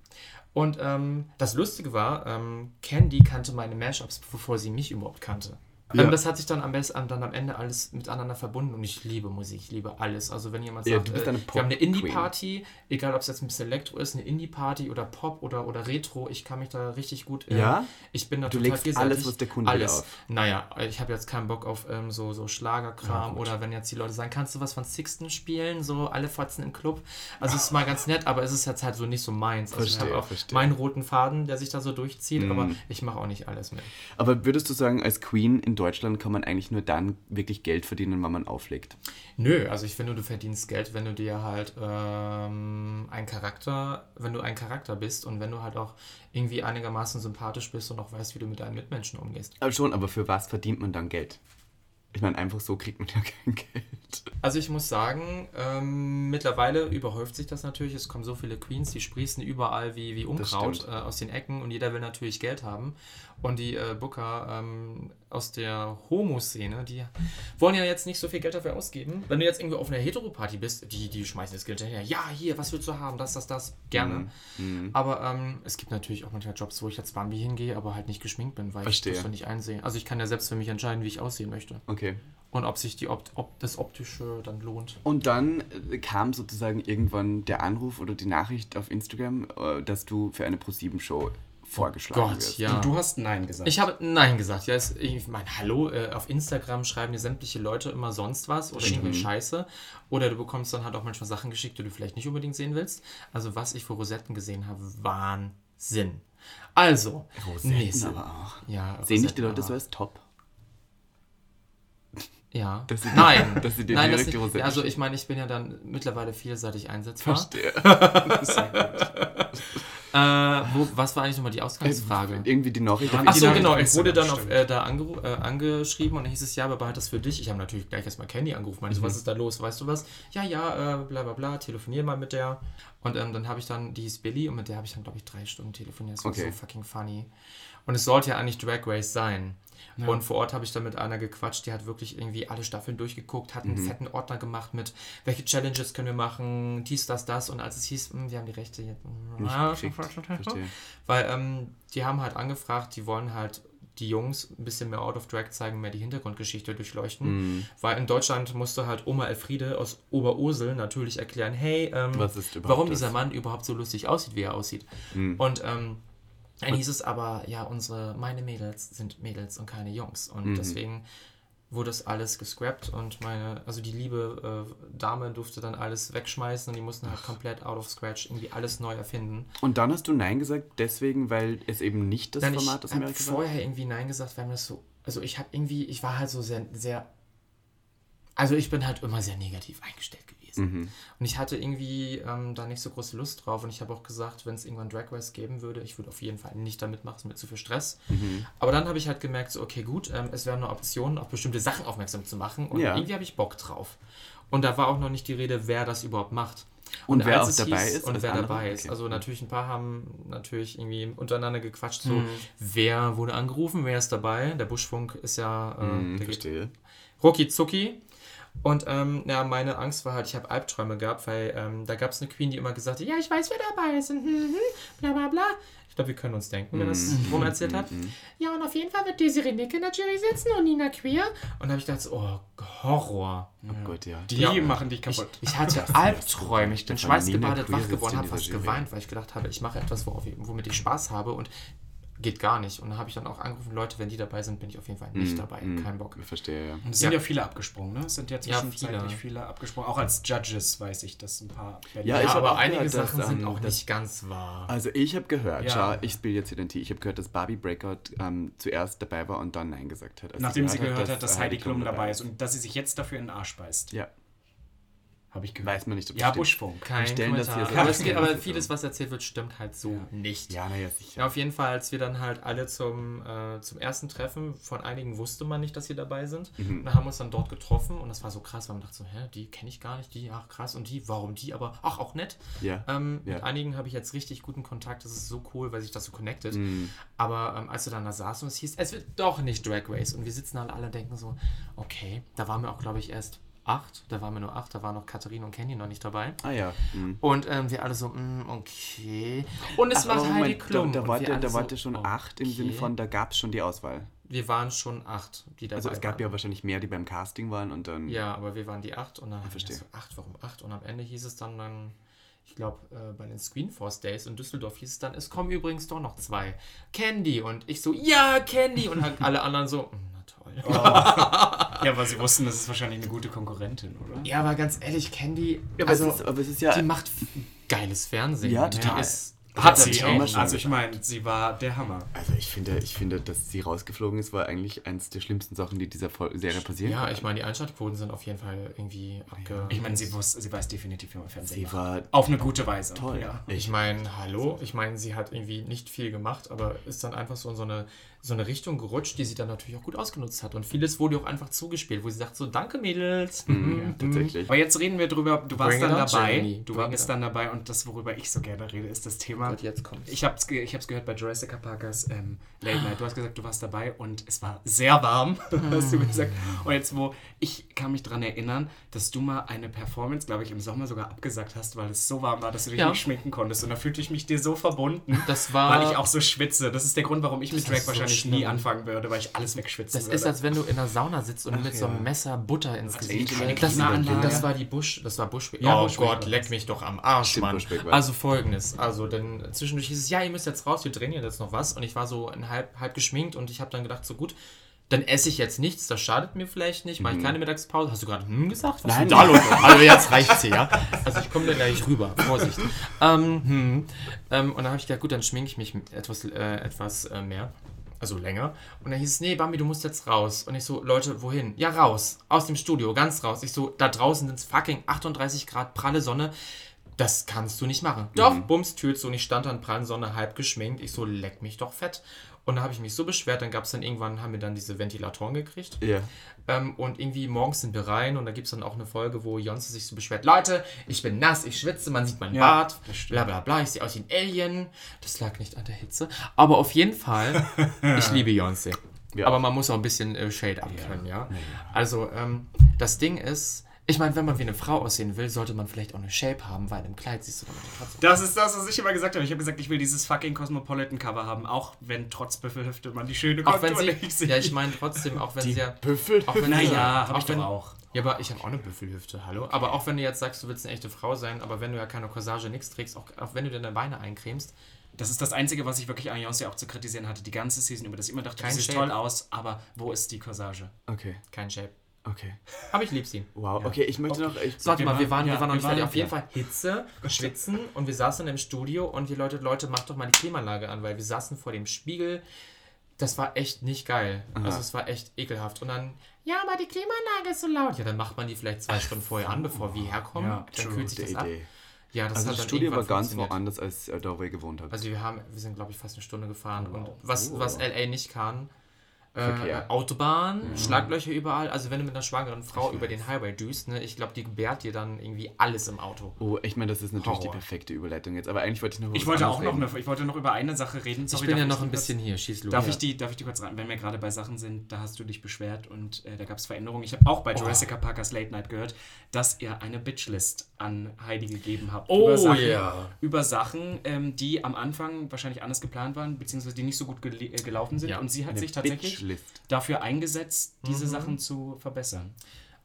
Und ähm, das Lustige war, ähm, Candy kannte meine Mashups, bevor sie mich überhaupt kannte. Ja. Ähm, das hat sich dann am besten dann am Ende alles miteinander verbunden und ich liebe Musik, ich liebe alles. Also wenn jemand Ja, sagt, bist äh, eine wir haben eine. Indie-Party, egal ob es jetzt ein bisschen Elektro ist, eine Indie-Party oder Pop oder, oder Retro, ich kann mich da richtig gut. äh, Ja? Ich bin da Du total legst alles, was der Kunde alles. auf. Naja, ich habe jetzt keinen Bock auf ähm, so, so Schlagerkram oder wenn jetzt die Leute sagen, kannst du was von Sixten spielen, so alle Fotzen im Club. Also es ist mal ganz nett, aber es ist jetzt halt so nicht so meins. Also ich Verstehe, habe auch verstehe. meinen roten Faden, der sich da so durchzieht, Mhm. aber ich mache auch nicht alles mit. Aber würdest du sagen, als Queen in Deutschland kann man eigentlich nur dann wirklich Geld verdienen, wenn man auflegt? Nö, also ich finde, du verdienst Geld, wenn du dir halt ähm, ein Charakter, wenn du ein Charakter bist und wenn du halt auch irgendwie einigermaßen sympathisch bist und auch weißt, wie du mit deinen Mitmenschen umgehst. Aber schon, aber für was verdient man dann Geld? Ich meine, einfach so kriegt man ja kein Geld. Also ich muss sagen, ähm, mittlerweile überhäuft sich das natürlich. Es kommen so viele Queens, die sprießen überall wie, wie Unkraut äh, aus den Ecken und jeder will natürlich Geld haben. Und die äh, Booker ähm, aus der Homo-Szene, die wollen ja jetzt nicht so viel Geld dafür ausgeben. Wenn du jetzt irgendwie auf einer Hetero-Party bist, die, die schmeißen das Geld hinterher. Ja, hier, was willst du haben? Das, das, das. Gerne. Mhm. Aber ähm, es gibt natürlich auch manchmal Jobs, wo ich als Bambi hingehe, aber halt nicht geschminkt bin, weil Verstehe. ich das so nicht einsehe. Also ich kann ja selbst für mich entscheiden, wie ich aussehen möchte. Okay. Und ob sich die Opt ob das Optische dann lohnt. Und dann äh, kam sozusagen irgendwann der Anruf oder die Nachricht auf Instagram, äh, dass du für eine ProSieben-Show vorgeschlagen Gott, wirst. ja. Und du hast Nein gesagt. Ich habe Nein gesagt. Ja, ich meine, hallo, äh, auf Instagram schreiben dir sämtliche Leute immer sonst was oder irgendwie Scheiße. Oder du bekommst dann halt auch manchmal Sachen geschickt, die du vielleicht nicht unbedingt sehen willst. Also, was ich für Rosetten gesehen habe, Wahnsinn. Also, Rosetten nächste- aber auch. Ja, Sehen dich die Leute so als top? Ja. Dass Nein, dass sie dir Nein, direkt die nicht. Rosetten Also ich meine, ich bin ja dann mittlerweile vielseitig einsetzbar. Verstehe. Äh, wo, was war eigentlich nochmal die Ausgangsfrage? Irgendwie die Nachricht auf Ach so, Nachricht genau. Ich wurde dann auf, äh, da angeru äh, angeschrieben und dann hieß es, ja, aber behalt das für dich. Ich habe natürlich gleich erstmal Candy angerufen. Meinte, so, was ist da los? Weißt du was? Ja, ja, äh, bla bla bla, telefonier mal mit der. Und ähm, dann habe ich dann, die hieß Billy und mit der habe ich dann, glaube ich, drei Stunden telefoniert. Das war Okay. so fucking funny. Und es sollte ja eigentlich Drag Race sein. Und vor Ort habe ich dann mit einer gequatscht, die hat wirklich irgendwie alle Staffeln durchgeguckt, hat einen fetten Ordner gemacht mit, welche Challenges können wir machen, dies, das, das. Und als es hieß, hm, wir haben die Rechte jetzt. Verstehe. Weil ähm, die haben halt angefragt, die wollen halt die Jungs ein bisschen mehr Out of Drag zeigen, mehr die Hintergrundgeschichte durchleuchten. Mhm. Weil in Deutschland musste halt Oma Elfriede aus Oberursel natürlich erklären, hey, ähm, warum das? dieser Mann überhaupt so lustig aussieht, wie er aussieht. Mhm. Und ähm, dann hieß es aber, ja, unsere, meine Mädels sind Mädels und keine Jungs. Und Mhm. deswegen wurde das alles gescrapped und meine, also die liebe äh, Dame durfte dann alles wegschmeißen und die mussten halt komplett out of scratch irgendwie alles neu erfinden. Und dann hast du Nein gesagt, deswegen, weil es eben nicht das Dann Format aus ich habe vorher irgendwie Nein gesagt, weil mir das so, also ich habe irgendwie, ich war halt so sehr, sehr, also ich bin halt immer sehr negativ eingestellt gewesen. Mhm. Und ich hatte irgendwie ähm, da nicht so große Lust drauf und ich habe auch gesagt, wenn es irgendwann Drag Race geben würde, ich würde auf jeden Fall nicht damit machen, es ist mir zu viel Stress. Mhm. Aber dann habe ich halt gemerkt, so, okay, gut, ähm, es wäre eine Option, auf bestimmte Sachen aufmerksam zu machen und Ja. irgendwie habe ich Bock drauf. Und da war auch noch nicht die Rede, wer das überhaupt macht. Und wer als auch dabei ist Und wer andere? dabei ist. Okay. Also natürlich ein paar haben natürlich irgendwie untereinander gequatscht, so Mhm. wer wurde angerufen, wer ist dabei. Der Buschfunk ist ja, äh, Hm, geht verstehe. rucki zucki. Und ähm, ja, meine Angst war halt, ich habe Albträume gehabt, weil ähm, da gab es eine Queen, die immer gesagt hat, ja, ich weiß, wer dabei ist und hm, hm, bla bla bla. Ich glaube, wir können uns denken, wer das Mhm. rum erzählt hat. Ja, und auf jeden Fall wird Desiree Nick in der Jury sitzen und Nina Queer. Und da habe ich gedacht, oh, Horror. Oh Gott, ja. Die Ja. machen dich Ich, kaputt. ich hatte Albträume, ich bin schweißgebadet wach geworden, habe fast geweint, weil ich gedacht habe, ich mache etwas, worauf, womit ich Spaß habe und geht gar nicht. Und dann habe ich dann auch angerufen, Leute, wenn die dabei sind, bin ich auf jeden Fall nicht dabei. Kein Bock. Ich verstehe, ja. Und es sind Ja. ja viele abgesprungen, ne? Es sind ja Ja, zwischenzeitlich viele. viele. abgesprungen. Auch als Judges weiß ich, dass ein paar. Ja, Ja, ich hab aber einige Sachen sind ähm, auch dass- nicht ganz wahr. Also ich habe gehört, Ja. schau, ich spiele jetzt hier den Tee, ich habe gehört, dass Barbie Breakout ähm, zuerst dabei war und dann Nein gesagt hat. Als Nachdem sie gehört hat, dass, dass Heidi Klum dabei ist und dass sie sich jetzt dafür in den Arsch beißt. Ja, Habe ich gehört. weiß man nicht, ob das Ja, stimmt. Buschfunk. Kein stellen das hier so aber, es geht, aber vieles, was erzählt wird, stimmt halt so Ja. nicht. Ja, naja, sicher. Ja, auf jeden Fall, als wir dann halt alle zum, äh, zum ersten Treffen, von einigen wusste man nicht, dass sie dabei sind. Mhm. Und dann haben wir uns dann dort getroffen und das war so krass, weil man dachte so, hä, die kenne ich gar nicht, die, ach krass, und die, warum die, aber ach, auch nett. Ja. Ähm, Ja. Mit einigen habe ich jetzt richtig guten Kontakt, das ist so cool, weil sich das so connected. Mhm. Aber ähm, als wir dann da saßen und es hieß, es wird doch nicht Drag Race und wir sitzen dann alle und denken so, okay, da waren wir auch, glaube ich, erst acht, da waren wir nur acht, da waren noch Katharina und Kenny noch nicht dabei. Ah ja. Mhm. Und ähm, wir alle so, mm, okay. Und es Ach, macht oh, Heidi Moment, Klum. Da, da, Und wart ihr, so, ihr schon acht im Sinne okay. von, da gab es schon die Auswahl. Wir waren schon acht, die dabei Also es gab waren. ja wahrscheinlich mehr, die beim Casting waren und dann... Ja, aber wir waren die acht und dann wir verstehe. so, acht, warum acht? Und am Ende hieß es dann, dann ich glaube, äh, bei den Screenforce Days in Düsseldorf hieß es dann, es kommen übrigens doch noch zwei. Candy. Und ich so, ja, Candy. Und halt alle anderen so, "Mm, na toll. Ja, aber sie wussten, das ist wahrscheinlich eine gute Konkurrentin, oder? Ja, aber ganz ehrlich, Candy, aber, also, es ist, aber es ist ja... die macht geiles Fernsehen. Ja, Die total. ist, Hat sie auch schon Also ich meine, sie war der Hammer. Also ich finde, ich finde, dass sie rausgeflogen ist, war eigentlich eins der schlimmsten Sachen, die dieser Serie passieren Ja, ich meine, die Einschaltquoten sind auf jeden Fall irgendwie abge... Ich meine, sie, wusste, sie weiß definitiv, wie man Fernsehen Sie macht. war Auf eine gute Weise. toll. Ja. Ich meine, hallo, ich meine, sie hat irgendwie nicht viel gemacht, aber ist dann einfach so in so eine, so eine Richtung gerutscht, die sie dann natürlich auch gut ausgenutzt hat. Und vieles wurde ihr auch einfach zugespielt, wo sie sagt so, danke Mädels. ja, tatsächlich. Aber jetzt reden wir drüber, du warst Bring dann dabei. Germany. Du Bring warst dann dabei und das, worüber ich so gerne rede, ist das Thema. Gott, jetzt kommt's. Ich habe es ge ich hab's gehört bei Jurassic Parkers ähm, Late Night. Du hast gesagt, du warst dabei und es war sehr warm, hast du gesagt. Und jetzt, wo ich kann mich daran erinnern, dass du mal eine Performance, glaube ich, im Sommer sogar abgesagt hast, weil es so warm war, dass du dich Ja. nicht schminken konntest. Und da fühlte ich mich dir so verbunden, Das war- weil ich auch so schwitze. Das ist der Grund, warum ich mit Drag ist so wahrscheinlich schlimm. nie anfangen würde, weil ich alles wegschwitzen Das würde. ist, als wenn du in der Sauna sitzt und mit so ja. einem Messer Butter ins Gesicht Angel schlägst. Das, Klimaanlage. das war die Busch, das war Buschweg. Ja, oh Bushwick Gott, leck das. mich doch am Arsch, Stimmt, Mann. Bushwick Also folgendes, also denn zwischendurch hieß es, ja, ihr müsst jetzt raus, wir trainieren jetzt noch was. Und ich war so halb, halb geschminkt und ich habe dann gedacht, so gut, dann esse ich jetzt nichts, das schadet mir vielleicht nicht, mache ich keine Mittagspause. Hast du gerade hm gesagt? Was Nein. da los? Also jetzt reicht's hier, ja? Also ich komme da gleich rüber, Vorsicht. Ähm, hm. ähm, und dann habe ich gedacht, gut, dann schminke ich mich etwas, äh, etwas äh, mehr. Also länger. Und dann hieß es, nee, Bambi, du musst jetzt raus. Und ich so, Leute, wohin? Ja, raus. Aus dem Studio, ganz raus. Ich so, da draußen sind es fucking 38 Grad, pralle Sonne. Das kannst du nicht machen. Doch, bums, Tür zu. Und ich stand dann prallen Sonne, halb geschminkt. Ich so, leck mich doch fett. Und da habe ich mich so beschwert. Dann gab es dann irgendwann, haben wir dann diese Ventilatoren gekriegt. Ja. Ähm, und irgendwie morgens sind wir rein und da gibt es dann auch eine Folge, wo Jonze sich so beschwert: Leute, ich bin nass, ich schwitze, man sieht meinen Ja, Bart, bla bla bla, ich sehe aus wie ein Alien. Das lag nicht an der Hitze. Aber auf jeden Fall, ich liebe Jonze. Ja. Aber man muss auch ein bisschen äh, Shade abkönnen, ja. Also, ähm, das Ding ist, ich meine, wenn man wie eine Frau aussehen will, sollte man vielleicht auch eine Shape haben, weil im Kleid siehst du dann trotzdem. Das ist das, was ich immer gesagt habe. Ich habe gesagt, ich will dieses fucking Cosmopolitan-Cover haben, auch wenn trotz Büffelhüfte man die schöne Auch wenn Kontur sie, nicht sieht. ja, ich meine trotzdem, auch wenn sie ja. Büffel. Auch wenn sie- Naja, habe ich auch wenn, doch auch. Ja, aber ich habe auch eine Büffelhüfte, hallo. Aber auch wenn du jetzt sagst, du willst eine echte Frau sein, aber wenn du ja keine Corsage, nichts trägst, auch, auch wenn du deine Beine eincremst, Das ist das Einzige, was ich wirklich an Beyoncé auch zu kritisieren hatte, die ganze Season über, dass ich immer dachte, Kein das sieht Shape. toll aus, aber wo ist die Corsage? Okay, Kein Shape. Okay. Aber ich liebe sie. Wow, okay, ich möchte noch. Ich, So, warte Wir mal, wir waren- waren, wir ja, waren noch wir nicht fertig. waren- Auf jeden ja. Fall Hitze, Schwitzen und wir saßen im Studio und die Leute, Leute, macht doch mal die Klimaanlage an, weil wir saßen vor dem Spiegel. Das war echt nicht geil. Also es war echt ekelhaft. Und dann, ja, aber die Klimaanlage ist so laut. Ja, dann macht man die vielleicht zwei Stunden vorher an, bevor wir herkommen. Ja, dann true, kühlt sich gute das ab. Idee. Ja, das Also hat das Studio war ganz woanders, als äh, da, wo ihr gewohnt habt. Also wir haben, wir sind glaube ich fast eine Stunde gefahren und wow. was, Oh. was LA nicht kann, äh, Verkehr. Autobahn, Schlaglöcher überall. Also wenn du mit einer schwangeren Frau über den Highway düst, ne, ich glaube, die gebärt dir dann irgendwie alles im Auto. oh, ich meine, das ist natürlich die Horror. perfekte Überleitung jetzt. Aber eigentlich wollte ich noch über Ich wollte auch noch reden. eine, ich wollte noch über eine Sache reden. Sorry, ich bin ja noch die ein kurz- bisschen hier, schieß los. Darf, Ja. ich die, darf ich die kurz rein? Wenn wir gerade bei Sachen sind, da hast du dich beschwert und äh, da gab es Veränderungen. Ich habe auch bei Jurassic Parkers Late Night gehört, dass ihr eine Bitchlist an Heidi gegeben habt. Oh, über Sachen, ja. über Sachen ähm, die am Anfang wahrscheinlich anders geplant waren, beziehungsweise die nicht so gut gele äh, gelaufen sind. Ja, und sie hat Eine sich tatsächlich Bitchlist. dafür eingesetzt, Mhm. diese Sachen zu verbessern.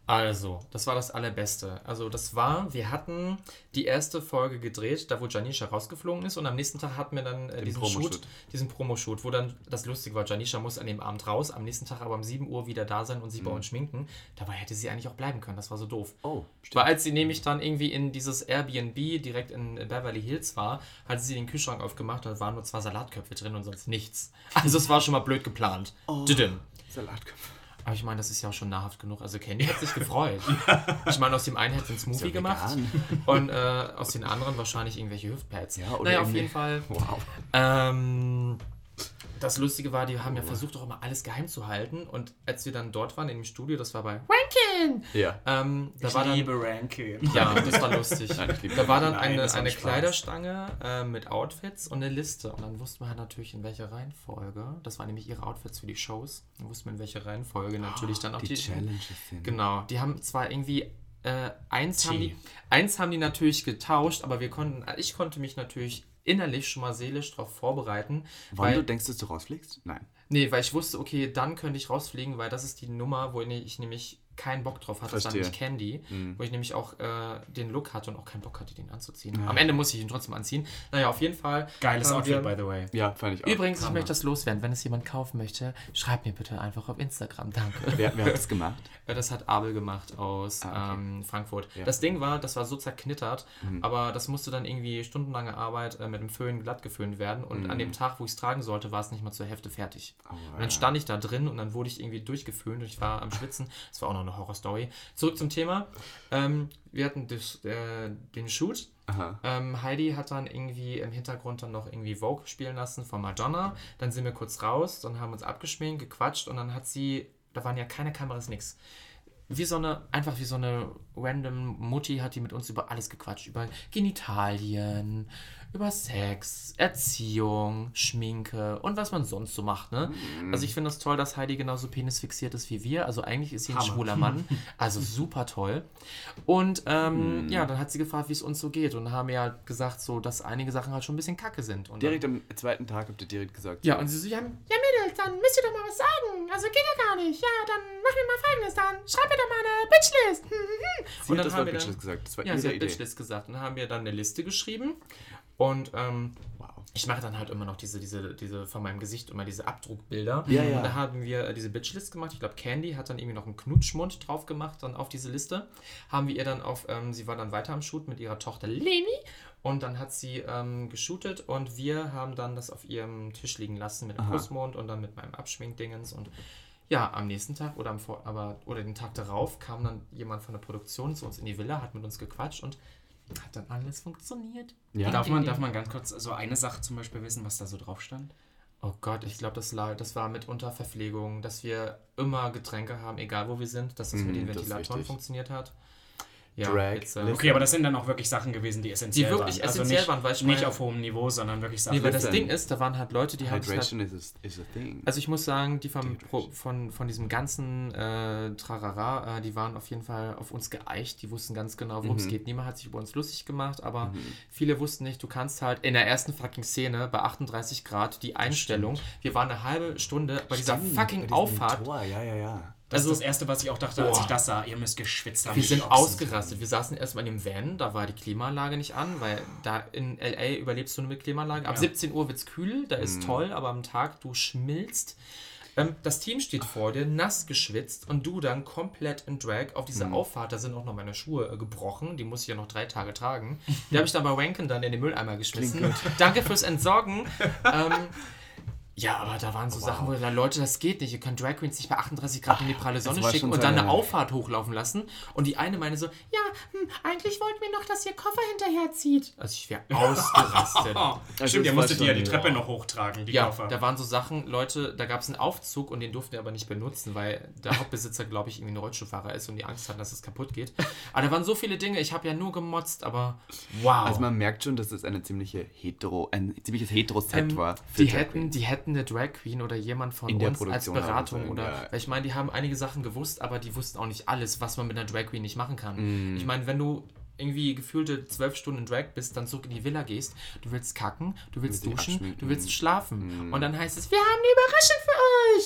Also, das war das Allerbeste. Also, das war, wir hatten die erste Folge gedreht, da wo Janisha rausgeflogen ist und am nächsten Tag hatten wir dann äh, diesen Promoshoot. Shoot, diesen Promoshoot, wo dann das Lustige war, Janisha muss an dem Abend raus, am nächsten Tag aber um 7 Uhr wieder da sein und sich bei uns schminken. Dabei hätte sie eigentlich auch bleiben können, das war so doof. Oh, Weil als sie nämlich dann irgendwie in dieses Airbnb direkt in Beverly Hills war, hatte sie den Kühlschrank aufgemacht und da waren nur zwei Salatköpfe drin und sonst nichts. Also es war schon mal blöd geplant. Düdüm. Salatköpfe. Aber ich meine, das ist ja auch schon nahrhaft genug. Also Candy hat sich gefreut. Ich meine, aus dem einen hätte sie einen Smoothie ja gemacht und äh, aus den anderen wahrscheinlich irgendwelche Hüftpads. Ja, oder naja, auf jeden Fall. Wow. Ähm, das Lustige war, die haben ja versucht, auch immer alles geheim zu halten. Und als wir dann dort waren, in dem Studio, das war bei Rankin, Ja. ähm, da war dann Rankin. ja, das war lustig. Nein, ich liebe da war dann Nein, eine, eine. Kleiderstange äh, mit Outfits und eine Liste. Und dann wussten wir halt natürlich, in welcher Reihenfolge. Das waren nämlich ihre Outfits für die Shows. Dann wussten wir, in welcher Reihenfolge natürlich dann auch Die die. Challenges sind. Genau. Die haben zwar irgendwie. Äh, eins, haben die, eins haben die natürlich getauscht, aber wir konnten, ich konnte mich natürlich innerlich schon mal seelisch darauf vorbereiten. Wann weil, du denkst, dass du rausfliegst? Nein. Nee, weil ich wusste, okay, dann könnte ich rausfliegen, weil das ist die Nummer, wo ich nämlich keinen Bock drauf hatte. Das war Verstehe. nämlich Candy, Mhm. wo ich nämlich auch äh, den Look hatte und auch keinen Bock hatte, den anzuziehen. Am Ende musste ich ihn trotzdem anziehen. Naja, auf jeden Fall. Geiles Outfit, wir- by the way. Ja, fand ich auch. Übrigens, ich Hammer. möchte das loswerden. Wenn es jemand kaufen möchte, schreibt mir bitte einfach auf Instagram. Danke. Wer, wer hat das gemacht? Ja, Das hat Abel gemacht aus Ah, okay. ähm, Frankfurt. Ja. Mhm. Das Ding war, das war so zerknittert, aber das musste dann irgendwie stundenlange Arbeit äh, mit dem Föhn glatt geföhnt werden. Und an dem Tag, wo ich es tragen sollte, war es nicht mal zur Hälfte fertig. Mhm. Oh, und ja. dann stand ich da drin und dann wurde ich irgendwie durchgeföhnt und ich war am Schwitzen. Das war auch noch eine Horrorstory. Zurück zum Thema. Ähm, wir hatten das, äh, den Shoot. Ähm, Heidi hat dann irgendwie im Hintergrund dann noch irgendwie Vogue spielen lassen von Madonna. Dann sind wir kurz raus, dann haben wir uns abgeschminkt, gequatscht und dann hat sie, da waren ja keine Kameras, nix. Wie so eine, einfach wie so eine random Mutti hat die mit uns über alles gequatscht. Über Genitalien, über Sex, Erziehung, Schminke und was man sonst so macht, ne? Also ich finde es das toll, dass Heidi genauso penisfixiert ist wie wir. Also eigentlich ist sie ein Hammer. schwuler Mann. Also super toll. Und ähm, ja, dann hat sie gefragt, wie es uns so geht. Und haben wir halt gesagt, so, dass einige Sachen halt schon ein bisschen kacke sind. Und Direkt am zweiten Tag habt ihr direkt gesagt. ja, und sie so, ja, ja, Mädels, dann müsst ihr doch mal was sagen. Also geht ja gar nicht. Ja, dann machen wir mal folgendes. Dann schreibt mir doch mal eine Bitchlist. Sie und dann das haben wir dann, gesagt. Das war ja, ihre sie hat Idee. Bitchlist gesagt. Und dann haben wir dann eine Liste geschrieben. Und ähm, Wow. ich mache dann halt immer noch diese, diese, diese von meinem Gesicht immer diese Abdruckbilder. Ja, ja. Und da haben wir äh, diese Bitchlist gemacht. Ich glaube, Candy hat dann irgendwie noch einen Knutschmund drauf gemacht, dann auf diese Liste. Haben wir ihr dann auf, ähm, sie war dann weiter am Shoot mit ihrer Tochter Leni. Und dann hat sie ähm, geshootet und wir haben dann das auf ihrem Tisch liegen lassen mit dem Aha. Kussmond und dann mit meinem Abschminkdingens. Und ja, am nächsten Tag oder, am Vor aber, oder den Tag darauf kam dann jemand von der Produktion zu uns in die Villa, hat mit uns gequatscht und hat dann alles funktioniert. Ja. Darf man, darf man ganz kurz so eine Sache zum Beispiel wissen, was da so drauf stand? Oh Gott, ich glaube, das, das war mitunter Verpflegung, dass wir immer Getränke haben, egal wo wir sind, dass das mit Mhm, den Ventilatoren funktioniert hat. Ja, Drag, jetzt, äh. Okay, aber das sind dann auch wirklich Sachen gewesen, die essentiell Die wirklich waren. Also essentiell nicht, waren, weil ich nicht meine- auf hohem Niveau, sondern wirklich Sachen. Nee, weil das. Ding ist, da waren halt Leute, die haben sich halt, Hydration is a, is a thing. Also ich muss sagen, die vom, Pro, von, von diesem ganzen äh, Trarara, äh, die waren auf jeden Fall auf uns geeicht. Die wussten ganz genau, worum es Mhm. geht. Niemand hat sich über uns lustig gemacht, aber viele wussten nicht, du kannst halt in der ersten fucking Szene bei 38 Grad die Einstellung. Wir waren eine halbe Stunde bei dieser Stimmt, fucking bei Auffahrt. Tor, ja, ja, ja. Das Also- ist das Erste, was ich auch dachte, als Boah. ich das sah. Ihr müsst geschwitzt haben. Wir sind Ochsen. ausgerastet. Wir saßen erstmal in dem Van, da war die Klimaanlage nicht an, weil da in L.A. überlebst du nur mit Klimaanlage. Ab Ja. 17 Uhr wird es kühl, da ist toll, aber am Tag du schmilzt. Ähm, das Team steht vor dir, nass geschwitzt und du dann komplett in Drag auf diese Auffahrt. Da sind auch noch meine Schuhe äh, gebrochen, die muss ich ja noch drei Tage tragen. Die habe ich dann bei Wanken dann in den Mülleimer geschmissen. Danke fürs Entsorgen. ähm, ja, aber da waren so Sachen, wo da Leute, das geht nicht. Ihr könnt Drag Queens nicht bei 38 Grad in die pralle Sonne schicken und dann eine Auffahrt hochlaufen lassen. Und die eine meine so, ja, hm, eigentlich wollten wir noch, dass ihr Koffer hinterher zieht. Also ich wäre ausgerastet. Oh, Also stimmt, ihr musstet die ja die Treppe noch hochtragen, die ja, Koffer. da waren so Sachen, Leute, da gab es einen Aufzug und den durften wir aber nicht benutzen, weil der Hauptbesitzer, glaube ich, irgendwie ein Rollstuhlfahrer ist und die Angst hatten, dass es kaputt geht. Aber da waren so viele Dinge, ich habe ja nur gemotzt, aber wow. Also man merkt schon, dass es eine ziemliche hetero, ein ziemliches hetero-Set Ähm, war. die hätten, die hätten eine Drag Queen oder jemand von In uns als Beratung haben oder ja. weil ich meine, die haben einige Sachen gewusst, aber die wussten auch nicht alles, was man mit einer Drag Queen nicht machen kann. Mm. Ich meine, wenn du irgendwie gefühlte zwölf Stunden in Drag bist, dann zurück in die Villa gehst, du willst kacken, du willst duschen, du willst schlafen Mm. und dann heißt es, wir haben eine Überraschung.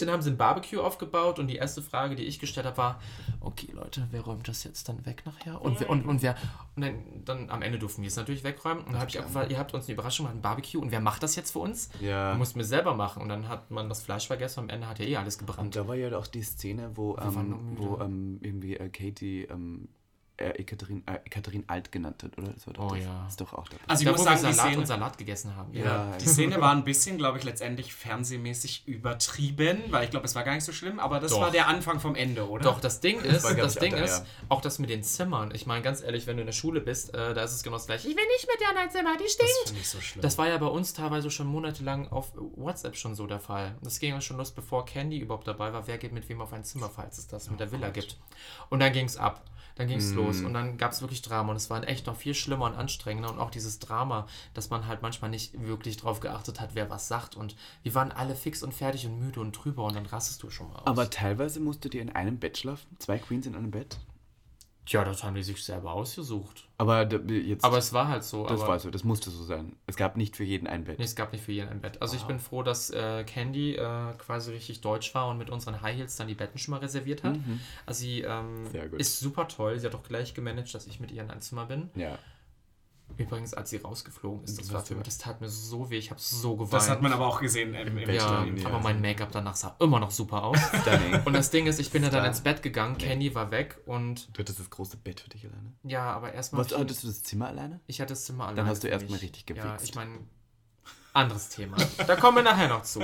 Dann haben sie ein Barbecue aufgebaut und die erste Frage, die ich gestellt habe, war, okay Leute, wer räumt das jetzt dann weg nachher? Und, wer, und, und wer und dann, dann am Ende durften wir es natürlich wegräumen und dann habe ich auch gefragt, ihr habt uns eine Überraschung gemacht, ein Barbecue und wer macht das jetzt für uns? Ja. Du musst mir selber machen. Und dann hat man das Fleisch vergessen am Ende hat ja eh alles gebrannt. Und da war ja auch die Szene, wo, ähm, wo ähm, irgendwie äh, Katie ähm, äh, Ekaterin, äh, Ekaterin Alt genannt hat, oder? Das Oh das, ja. ist doch auch dabei. also ich da, muss sagen, Salat Szene, und Salat gegessen haben. Ja, Ja, die. Szene war ein bisschen, glaube ich, letztendlich fernsehmäßig übertrieben, weil ich glaube, es war gar nicht so schlimm, aber das Doch. war der Anfang vom Ende, oder? Doch, das Ding ist, das auch Ding ist, ja. auch das mit den Zimmern. Ich meine, ganz ehrlich, wenn du in der Schule bist, äh, da ist es genau das gleiche. Ich will nicht mit dir in dein Zimmer, die Das stinkt. finde ich so schlimm. Das war ja bei uns teilweise schon monatelang auf WhatsApp schon so der Fall. Das ging ja schon los, bevor Candy überhaupt dabei war. Wer geht mit wem auf ein Zimmer, falls es das mit der Villa gibt. Und dann ging es ab. Dann ging es los und dann gab es wirklich Drama und es war echt noch viel schlimmer und anstrengender und auch dieses Drama, dass man halt manchmal nicht wirklich drauf geachtet hat, wer was sagt und wir waren alle fix und fertig und müde und drüber und dann rastest du schon mal aus. Aber teilweise musstet ihr in einem Bett schlafen? Zwei Queens in einem Bett? Tja, das haben die sich selber ausgesucht. Aber jetzt, Aber es war halt so. das war so, das musste so sein. Es gab nicht für jeden ein Bett. Nee, es gab nicht für jeden ein Bett. Also ich bin froh, dass äh, Candy äh, quasi richtig deutsch war und mit unseren High Heels dann die Betten schon mal reserviert hat. Also sie ähm, ist super toll. Sie hat auch gleich gemanagt, dass ich mit ihr in ein Zimmer bin. Ja. Übrigens, als sie rausgeflogen ist, das, Das war für mich, das tat mir so weh. Ich habe so geweint. Das hat man aber auch gesehen im, im ja, ja. aber mein Make-up danach sah immer noch super aus. Und das Ding ist, ich bin ja dann ins Bett gegangen, Candy war weg und Du hattest das große Bett für dich alleine? ja, aber erstmal. Was, hattest du das Zimmer alleine? Ich hatte das Zimmer allein. Dann hast du erstmal richtig Ja, gewichst. ich meine, anderes Thema. Da kommen wir nachher noch zu.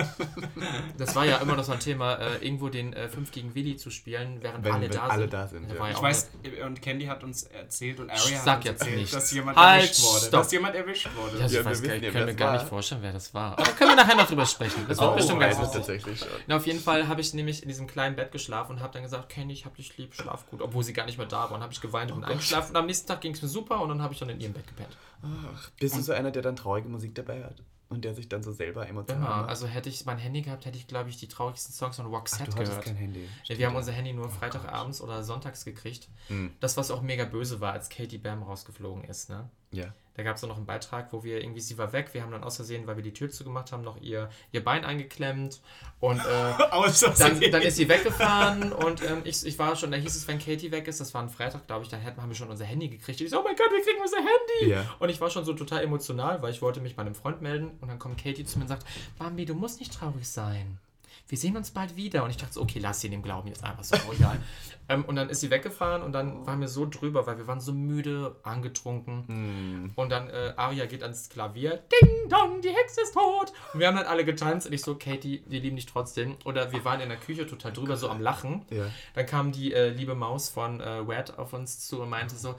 Das war ja immer noch so ein Thema, äh, irgendwo den äh, 5 gegen Willi zu spielen, während Wenn- alle, wenn da alle sind. da sind, Da ja. war ja Ich weiß, und Candy hat uns erzählt und Aria Sag hat uns jetzt erzählt, nicht. dass jemand Halt, erwischt wurde. stopp. Dass jemand erwischt wurde. Ja, Ja, ich wir weiß, wissen kann, ja, können wir gar war. nicht vorstellen, wer das war. Aber können wir nachher noch drüber sprechen. Das wird Oh, bestimmt weiß ganz lustig. tatsächlich. Na, auf jeden Fall habe ich nämlich in diesem kleinen Bett geschlafen und habe dann gesagt, Candy, ich hab dich lieb, schlaf gut, obwohl sie gar nicht mehr da war. Und habe ich geweint und eingeschlafen und am nächsten Tag ging es mir super und dann habe ich dann in ihrem Bett gepennt. Ach, bist du so einer, der dann traurige Musik dabei hat? Und der sich dann so selber emotional Immer. macht? Also hätte ich mein Handy gehabt, hätte ich, glaube ich, die traurigsten Songs von Ach, Roxette du hattest gehört. kein Handy. Ja, wir haben unser Handy nur Freitagabends oder sonntags gekriegt. Hm. Das, was auch mega böse war, als Katie Bam rausgeflogen ist. Ne? Ja. Da gab es noch einen Beitrag, wo wir irgendwie, sie war weg, wir haben dann aus Versehen, weil wir die Tür zugemacht haben, noch ihr, ihr Bein eingeklemmt und äh, dann, dann ist sie weggefahren und ähm, ich, ich war schon, da hieß es, wenn Katie weg ist, das war ein Freitag, glaube ich, dann haben wir schon unser Handy gekriegt. Ich so, oh mein Gott, wir kriegen unser Handy! Ja. Und ich war schon so total emotional, weil ich wollte mich bei einem Freund melden und dann kommt Katie zu mir und sagt, Bambi, du musst nicht traurig sein. Wir sehen uns bald wieder. Und ich dachte so, okay, lass sie in dem Glauben jetzt einfach so, oh, egal. ähm, und dann ist sie weggefahren und dann waren wir so drüber, weil wir waren so müde, angetrunken. Hm. Und dann äh, Aria geht ans Klavier. Ding dong, die Hexe ist tot. Und wir haben dann alle getanzt und ich so, Katie, wir lieben dich trotzdem. Oder wir waren in der Küche total drüber, so am Lachen. Ja. Dann kam die äh, liebe Maus von äh, Wet auf uns zu und meinte so,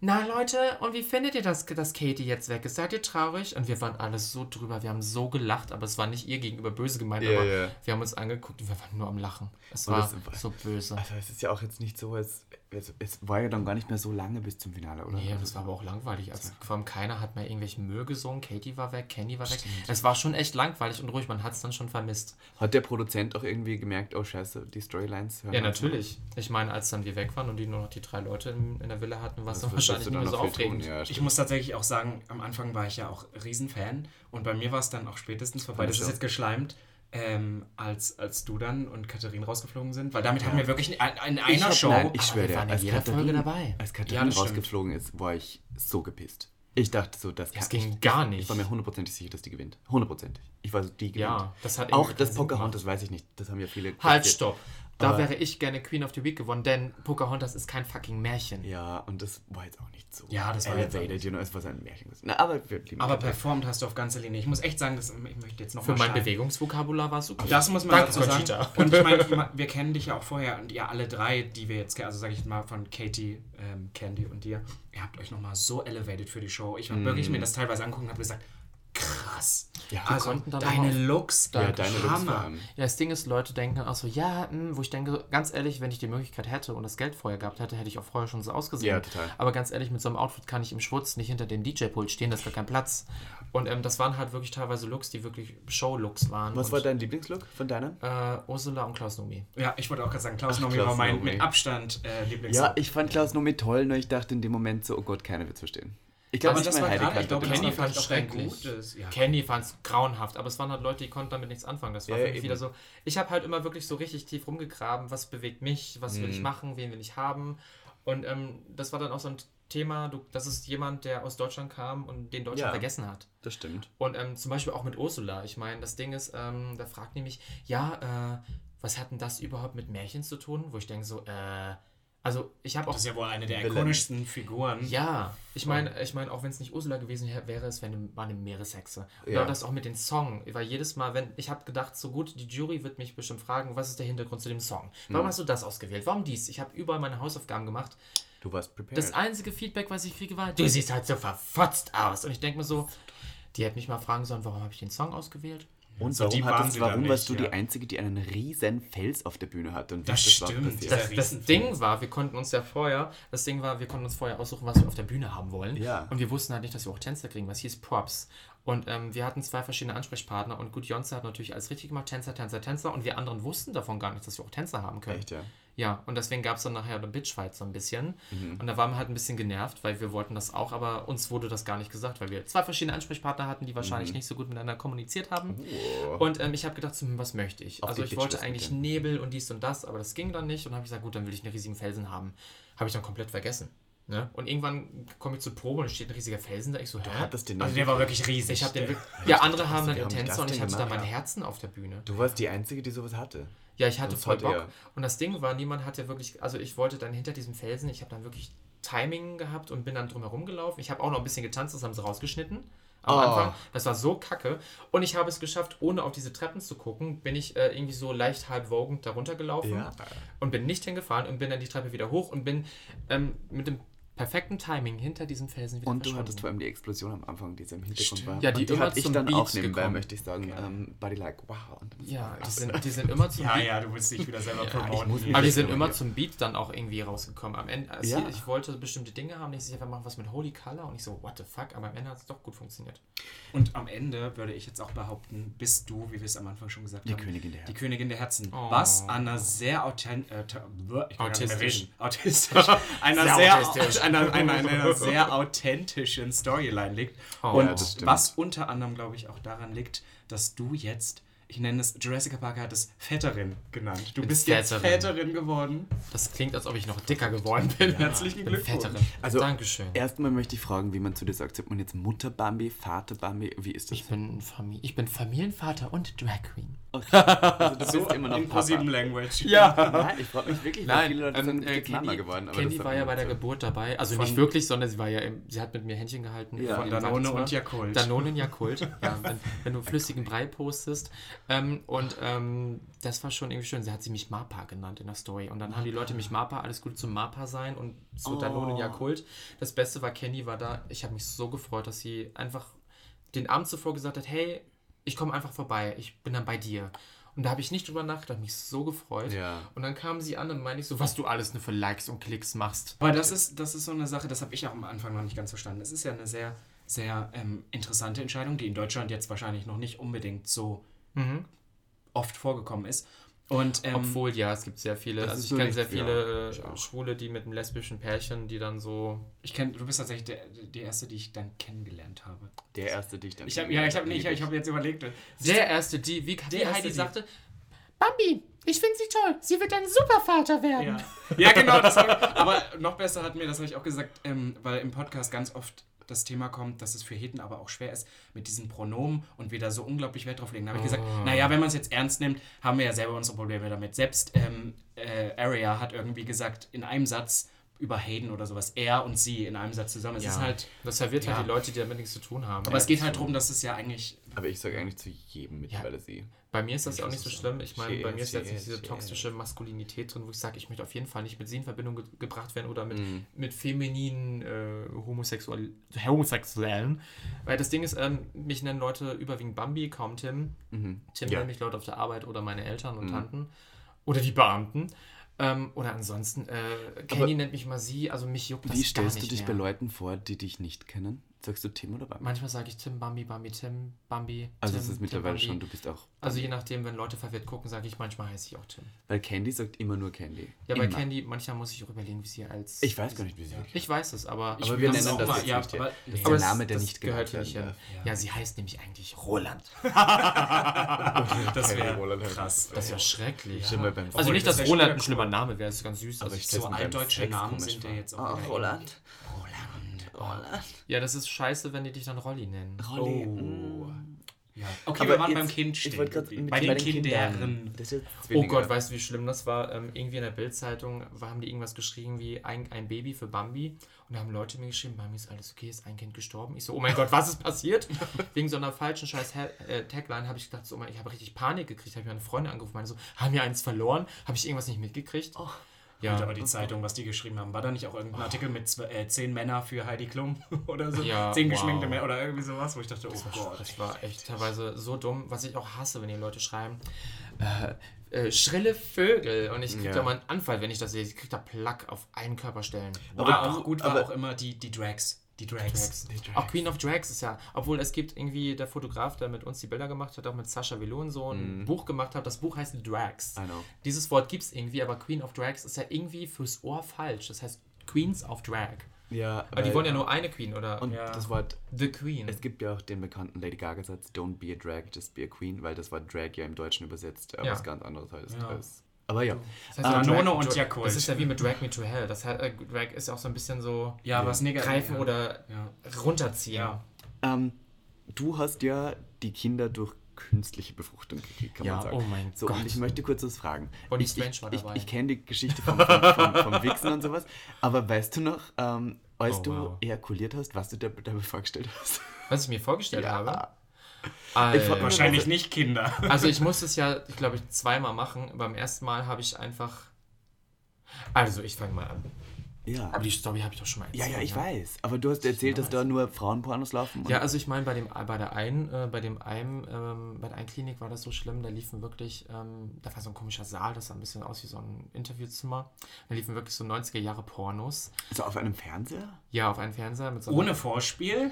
na Leute, und wie findet ihr das, dass Katie jetzt weg ist? Seid ihr traurig? Und wir waren alles so drüber, wir haben so gelacht, aber es war nicht ihr gegenüber böse gemeint, Ja, aber ja. wir haben uns angeguckt und wir waren nur am Lachen. Es Und war das- so böse. Also es ist ja auch jetzt nicht so, als, es, es war ja dann gar nicht mehr so lange bis zum Finale, oder? Nee, Also, das war aber auch langweilig. Also, vor allem keiner hat mehr irgendwelchen Müll gesungen. Katie war weg, Kenny war weg. Es war schon echt langweilig und ruhig. Man hat es dann schon vermisst. Hat der Produzent auch irgendwie gemerkt, oh scheiße, die Storylines hören Ja, uns natürlich. Ich meine, als dann wir weg waren und die nur noch die drei Leute in, in der Villa hatten, war es Was dann wahrscheinlich du nicht dann mehr so aufregend. Ja, Ich stimmt. muss tatsächlich auch sagen, am Anfang war ich ja auch Riesenfan und bei mir war es dann auch spätestens vorbei. Das ist jetzt geschleimt. Ähm, als, als du dann und Katharin rausgeflogen sind, weil damit hatten wir wirklich in, in einer Ich hab- Show. Nein, ich schwöre als jeder Katharin, Folge dabei. als Ja, Katharin das stimmt. rausgeflogen ist, war ich so gepisst. Ich dachte so, das, Das ging ich, gar Ich nicht. war mir hundertprozentig sicher, dass die gewinnt. Hundertprozentig. Ich war so, die gewinnt. Ja, das hat Auch das Sinn Pocahontas weiß ich nicht. Das haben ja viele. Halt, stopp. Da wäre ich gerne Queen of the Week gewonnen, denn Pocahontas ist kein fucking Märchen. Ja, und das war jetzt auch nicht so. Ja, das war jetzt elevated, nicht. you know, es war ein Märchen. Na, aber aber performt hast du auf ganzer Linie. Ich muss echt sagen, das, ich möchte jetzt noch Für mal mein. Bewegungsvokabular war es okay. Das muss man Danke, dazu sagen. Conchita. Und ich meine, wir kennen dich ja auch vorher und ihr alle drei, die wir jetzt, ke- also sage ich mal von Katie, ähm, Candy und dir, ihr habt euch nochmal so elevated für die Show. Ich habe wirklich mir das teilweise angucken und habe gesagt, krass. Ja, also konnten dann deine auch- Looks, ja, deine Looks Hammer. allem. Ja, das Ding ist, Leute denken dann auch so, ja, hm, wo ich denke, ganz ehrlich, wenn ich die Möglichkeit hätte und das Geld vorher gehabt hätte, hätte ich auch vorher schon so ausgesehen. Ja, total. Aber ganz ehrlich, mit so einem Outfit kann ich im Schwutz nicht hinter dem DJ-Pult stehen, da ist gar kein Platz. Und ähm, das waren halt wirklich teilweise Looks, die wirklich Show-Looks waren. Was und, war dein Lieblingslook von deiner? Äh, Ursula und Klaus Nomi. Ja, ich wollte auch gerade sagen, Klaus Ach, Nomi Klaus war mein Nomi. mit Abstand äh, Lieblings. Ja, ich fand Klaus Nomi toll, nur ich dachte in dem Moment so, oh Gott, keiner wird es verstehen. Ich glaube, aber das war gerade, ich glaube, das Kenny fand es auch ein schrecklich. gutes. Ja. Kenny fand es grauenhaft, aber es waren halt Leute, die konnten damit nichts anfangen. Das war Ja, für mich eben. wieder so. Ich habe halt immer wirklich so richtig tief rumgegraben, was bewegt mich, was will Mhm. ich machen, wen will ich haben. Und ähm, das war dann auch so ein Thema, du, das ist jemand, der aus Deutschland kam und den Deutschland Ja. vergessen hat. Das stimmt. Und ähm, zum Beispiel auch mit Ursula. Ich meine, das Ding ist, ähm, da fragt nämlich, ja, äh, was hat denn das überhaupt mit Märchen zu tun? Wo ich denke so, äh, also ich habe auch Das ist ja wohl eine der Villain. ikonischsten Figuren. ja, ich meine, ich meine, auch wenn es nicht Ursula gewesen wär, wäre, es wäre eine, war eine Meereshexe. Und Ja. das auch mit den Song. Weil jedes Mal, wenn ich habe gedacht, so gut, die Jury wird mich bestimmt fragen, was ist der Hintergrund zu dem Song? Warum hast du das ausgewählt? Warum dies? Ich habe überall meine Hausaufgaben gemacht. Du warst prepared. Das einzige Feedback, was ich kriege, war, du siehst halt so verfotzt aus. Und ich denke mir so, die hätte mich mal fragen sollen, warum habe ich den Song ausgewählt? Und So warum, hattest, warum warst du nicht, die ja. Einzige, die einen riesen Fels auf der Bühne hatte? Und Das war stimmt, Das, das. Ding war, wir konnten uns ja vorher, das Ding war, wir konnten uns vorher aussuchen, was wir auf der Bühne haben wollen. Ja. Und wir wussten halt nicht, dass wir auch Tänzer kriegen, was hieß Props. Und ähm, wir hatten zwei verschiedene Ansprechpartner und gut, Jonze hat natürlich alles richtig gemacht, Tänzer, Tänzer, Tänzer. Und wir anderen wussten davon gar nicht, dass wir auch Tänzer haben können. Echt, ja. Ja, und deswegen gab es dann nachher eine Bitchfight so ein bisschen. Mhm. Und da waren wir halt ein bisschen genervt, weil wir wollten das auch, aber uns wurde das gar nicht gesagt, weil wir zwei verschiedene Ansprechpartner hatten, die Mhm. wahrscheinlich nicht so gut miteinander kommuniziert haben. Oh. Und ähm, ich habe gedacht, so, hm, was möchte ich? Auf also ich wollte Bitchlist eigentlich Nebel und dies und das, aber das ging dann nicht. Und habe ich gesagt, gut, dann will ich einen riesigen Felsen haben. Habe ich dann komplett vergessen. Ne? Und irgendwann komme ich zur Probe und steht ein riesiger Felsen da. Ich so, hä? Hattest den Also der war wirklich riesig. Ich habe den Ja, andere haben dann Tänzer und ich hatte da mein Herzen auf der Bühne. Du warst die Einzige, die sowas hatte. Ja, ich hatte voll Bock. er. Und das Ding war, niemand hat ja wirklich, also ich wollte dann hinter diesem Felsen, ich habe dann wirklich Timing gehabt und bin dann drumherum gelaufen. Ich habe auch noch ein bisschen getanzt, das haben sie rausgeschnitten. Am Oh. Anfang, das war so kacke. Und ich habe es geschafft, ohne auf diese Treppen zu gucken, bin ich äh, irgendwie so leicht halb wogend darunter gelaufen Ja. und bin nicht hingefallen und bin dann die Treppe wieder hoch und bin ähm, mit dem perfekten Timing hinter diesem Felsen wieder Und du hattest vor allem die Explosion am Anfang, die so im Hintergrund Stimmt. war. Ja, die die immer hatte ich zum dann Beat auch nebenbei, gekommen. möchte ich sagen. Okay. Ähm, Body like, wow. Ja, die sind, die sind immer zum ja, Beat ja, du willst dich wieder selber ich promoten. Aber die sind immer hier- zum Beat dann auch irgendwie rausgekommen. Am Ende, also Ja. ich wollte bestimmte Dinge haben, nicht sicher, wir machen was mit Holy Color und ich so, what the fuck, aber am Ende hat es doch gut funktioniert. Und am Ende würde ich jetzt auch behaupten, bist du, wie wir es am Anfang schon gesagt Die haben, Königin der die. Königin der Herzen. Oh. Was an einer sehr authent äh, ta- ich kann gar nicht mehr Autistisch. reden. Autistisch. einer Sehr sehr, autistisch. Einer, einer, einer sehr authentischen Storyline liegt. Oh, Und ja, was unter anderem, glaube ich, auch daran liegt, dass du jetzt, ich nenne es, Jurassic Park hat es Väterin genannt. Du Bin bist jetzt Väterin. Väterin geworden. Das klingt, als ob ich noch dicker geworden bin. Herzlichen bin Glückwunsch. Fetterin. Also, Dankeschön. Erstmal möchte ich fragen, wie man zu dir sagt. Sagt man jetzt Mutter Bambi, Vater Bambi? Wie ist das? Ich bin, Famili ich bin Familienvater und Drag Queen. Also, du So bist immer noch in Papa. ProSieben Language. Ja. Nein, ich frage mich wirklich, weil Nein, viele Leute ähm, sind äh, Candy, geworden. Aber Candy war ja bei der so. Geburt dabei. Also Von- nicht wirklich, sondern sie war ja im, sie hat mit mir Händchen gehalten. Ja. Von Danone und Jakult. Danone und Jakult. ja, wenn, wenn du flüssigen Brei postest. Ähm, und ähm, das war schon irgendwie schön. Sie hat sie mich Mapa genannt in der Story. Und dann haben die Leute mich Mapa, alles Gute zum Mapa sein und zu Oh. Danone und Jakult. Das Beste war, Kenny war da. Ich habe mich so gefreut, dass sie einfach den Abend zuvor gesagt hat, hey, ich komme einfach vorbei, ich bin dann bei dir. Und da habe ich nicht drüber nachgedacht, mich so gefreut. Ja. Und dann kam sie an und meinte ich so, was du alles nur für Likes und Klicks machst. Aber das ist, das ist so eine Sache, das habe ich auch am Anfang noch nicht ganz verstanden. Es ist ja eine sehr, sehr ähm, interessante Entscheidung, die in Deutschland jetzt wahrscheinlich noch nicht unbedingt so Mhm. oft vorgekommen ist. Und ähm, Obwohl, ja, es gibt sehr viele. Also ich kenne sehr viele ja, ich äh. Schwule, die mit einem lesbischen Pärchen, die dann so. ich kenn, du bist tatsächlich der, die erste, die ich dann kennengelernt habe. Der erste Dichter. Ich habe ja, ich habe nee, ich, ich habe jetzt überlegt. Der erste, die, wie, wie Heidi die- sagte, Bambi, ich finde sie toll. Sie wird ein Supervater werden. Ja, ja genau. Das hab ich, aber noch besser hat mir, das habe ich auch gesagt, ähm, weil im Podcast ganz oft das Thema kommt, dass es für Heten aber auch schwer ist mit diesen Pronomen und wir da so unglaublich Wert drauf legen. Da habe ich gesagt, naja, wenn man es jetzt ernst nimmt, haben wir ja selber unsere Probleme damit. Selbst ähm, äh, Aria hat irgendwie gesagt, in einem Satz über Hayden oder sowas, er und sie in einem Satz zusammen. Es ist halt, Das verwirrt Ja. halt die Leute, die damit nichts zu tun haben. aber es geht halt darum, dass es ja eigentlich Aber ich sage eigentlich zu jedem mittlerweile sie. Bei mir ist das ja auch nicht so schlimm. Ich meine, bei mir ist jetzt nicht diese toxische Maskulinität drin, wo ich sage, ich möchte auf jeden Fall nicht mit sie in Verbindung ge gebracht werden oder mit, Mhm. mit femininen äh, Homosexual Homosexuellen. Weil das Ding ist, ähm, mich nennen Leute überwiegend Bambi, kaum Tim. Mhm. Tim Ja. nennen mich Leute auf der Arbeit oder meine Eltern und Tanten. Oder die Beamten. Ähm, oder ansonsten, äh, Kenny nennt mich mal sie, also mich juckt das Wie gar stellst nicht du dich mehr. bei Leuten vor, die dich nicht kennen? Sagst du Tim oder Bambi? Manchmal sage ich Tim, Bambi, Bambi, Tim, Bambi. Also Tim, es ist Tim, mittlerweile Bambi. schon, du bist auch. Also je nachdem, wenn Leute verwirrt gucken, sage ich manchmal heiße ich auch Tim. Weil Candy sagt immer nur Candy. Ja, bei. Candy, manchmal muss ich auch überlegen, wie sie als. Ich weiß gar nicht, wie sie wirklich Ich weiß es, aber. Aber wir nennen auch das mal- jetzt ja, nicht aber- Das ist der Name, der das nicht gehört werden nicht darf. Ja. sie heißt nämlich eigentlich Roland. das wäre Roland krass. Das ja schrecklich. Beim Also nicht, das dass Roland ein schlimmer Name wäre, das ist ganz süß. Aber Also ich so altdeutsche Namen sind ja jetzt auch wieder Roland. Roland. ja, das ist scheiße, wenn die dich dann Rolli nennen. Rolli. Oh. Ja. Okay, Aber wir waren jetzt- beim Kind ich stehen. wollte gerade geblieben. mit bei bei den den Kindern. Oh. Gott, weißt du, wie schlimm das war? Ähm, irgendwie in der Bildzeitung haben die irgendwas geschrieben wie ein, ein Baby für Bambi. Und da haben Leute mir geschrieben, Bambi ist alles okay, ist ein Kind gestorben. Ich so, oh mein Gott, was ist passiert? Wegen so einer falschen scheiß äh, Tagline habe ich gedacht, so, oh mein- ich habe richtig Panik gekriegt. Habe ich meine Freunde angerufen, meine so, haben wir eins verloren? Habe ich irgendwas nicht mitgekriegt? Ja, aber die Zeitung, was die geschrieben haben, war da nicht auch irgendein Artikel mit zwe- äh, zehn Männer für Heidi Klum oder so? Ja, zehn wow. geschminkte Männer oder irgendwie sowas, wo ich dachte, oh Gott. Das war echt teilweise so dumm, was ich auch hasse, wenn die Leute schreiben. Äh, äh, schrille Vögel. Und ich krieg Ja. da mal einen Anfall, wenn ich das sehe. Ich krieg da Plack auf allen Körperstellen. Aber Aber- auch gut war aber- auch immer die, die Drags. Die Drags. Drags. Auch Queen of Drags ist ja, obwohl es gibt irgendwie der Fotograf, der mit uns die Bilder gemacht hat, auch mit Sascha Velon so ein Buch gemacht hat. Das Buch heißt Drags. I know. Dieses Wort gibt es irgendwie, aber Queen of Drags ist ja irgendwie fürs Ohr falsch. Das heißt Queens of Drag. Ja, Aber die wollen ja nur eine Queen oder Und Ja. das Wort, The Queen. es gibt ja auch den bekannten Lady Gaga-Satz, don't be a drag, just be a queen, weil das Wort Drag ja im Deutschen übersetzt äh, Ja. was ganz anderes heißt. Ja. als- Aber ja, Das heißt ja Nono und Jakult. Das ist ja wie mit Drag Me to Hell. Das hat, äh, Drag ist ja auch so ein bisschen so Ja, was greifen ja. oder Ja. runterziehen. Ja. ähm, du hast ja die Kinder durch künstliche Befruchtung gekriegt, kann Ja, man sagen. oh mein so, Gott. Und ich möchte kurz was fragen. Bonnie ich, Strange ich, war ich, dabei. ich kenne die Geschichte vom, vom, vom, vom Wichsen und sowas, aber weißt du noch, ähm, als Oh, du wow. ejakuliert hast, was du dir dabei vorgestellt hast? Was ich mir vorgestellt Ja. habe. Ich Alter. wollte Wahrscheinlich nicht Kinder. Also ich musste es ja, ich glaube, ich zweimal machen. Beim ersten Mal habe ich einfach. Also ich fange mal an. Ja. Aber die Story habe ich doch schon mal Ja, erzählt. ja, ich ne? weiß. Aber du hast erzählt, dass da nur Frauenpornos laufen. Ja, also ich meine, bei dem bei der einen, äh, bei dem einen, ähm, bei der einen Klinik war das so schlimm, da liefen wirklich, ähm, da war so ein komischer Saal, das sah ein bisschen aus wie so ein Interviewzimmer. Da liefen wirklich so 90er Jahre Pornos. so auf einem Fernseher? Ja, auf einem Fernseher mit so Ohne Vorspiel?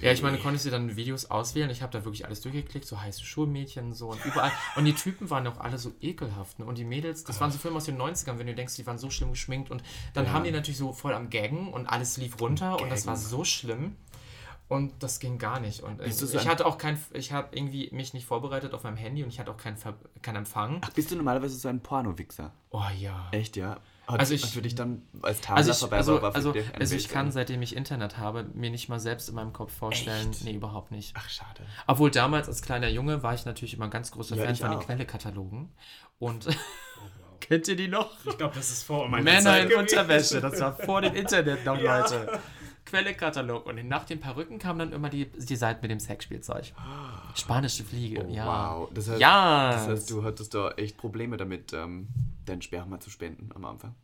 Ja, ich meine, du konntest dir dann Videos auswählen. Ich habe da wirklich alles durchgeklickt, so heiße Schulmädchen so und überall. Und die Typen waren auch alle so ekelhaft. Ne? Und die Mädels, das waren so Filme aus den 90ern, wenn du denkst, die waren so schlimm geschminkt. Und dann haben die natürlich so voll am Gaggen und alles lief runter und das war Gaggen. so schlimm. Und das ging gar nicht. Und äh, Bist du so ich hatte auch kein, ich habe irgendwie mich nicht vorbereitet auf meinem Handy und ich hatte auch keinen keinen Empfang. Ach, bist du normalerweise so ein Porno-Wichser? Oh ja. Echt, ja? Hat, Also ich- für dich dann als Tabla Also ich, also, also, also ich kann, dann- seitdem ich Internet habe, mir nicht mal selbst in meinem Kopf vorstellen. Echt? Nee, überhaupt nicht. Ach, schade. Obwohl damals als kleiner Junge war ich natürlich immer ein ganz großer Ja, Fan von den. Quellekatalogen. Und kennt ihr die noch? Ich glaube, das ist vor meiner Männer Zeit in gewesen. Unterwäsche, das war vor dem Internet noch, Ja. Leute. Quellekatalog. Und nach den Perücken kamen dann immer die, die Seiten mit dem Sexspielzeug. Spanische Fliege, Oh, ja. Wow. Das heißt, Ja. das heißt, du hattest da echt Probleme damit, ähm, dein Sperma zu spenden am Anfang.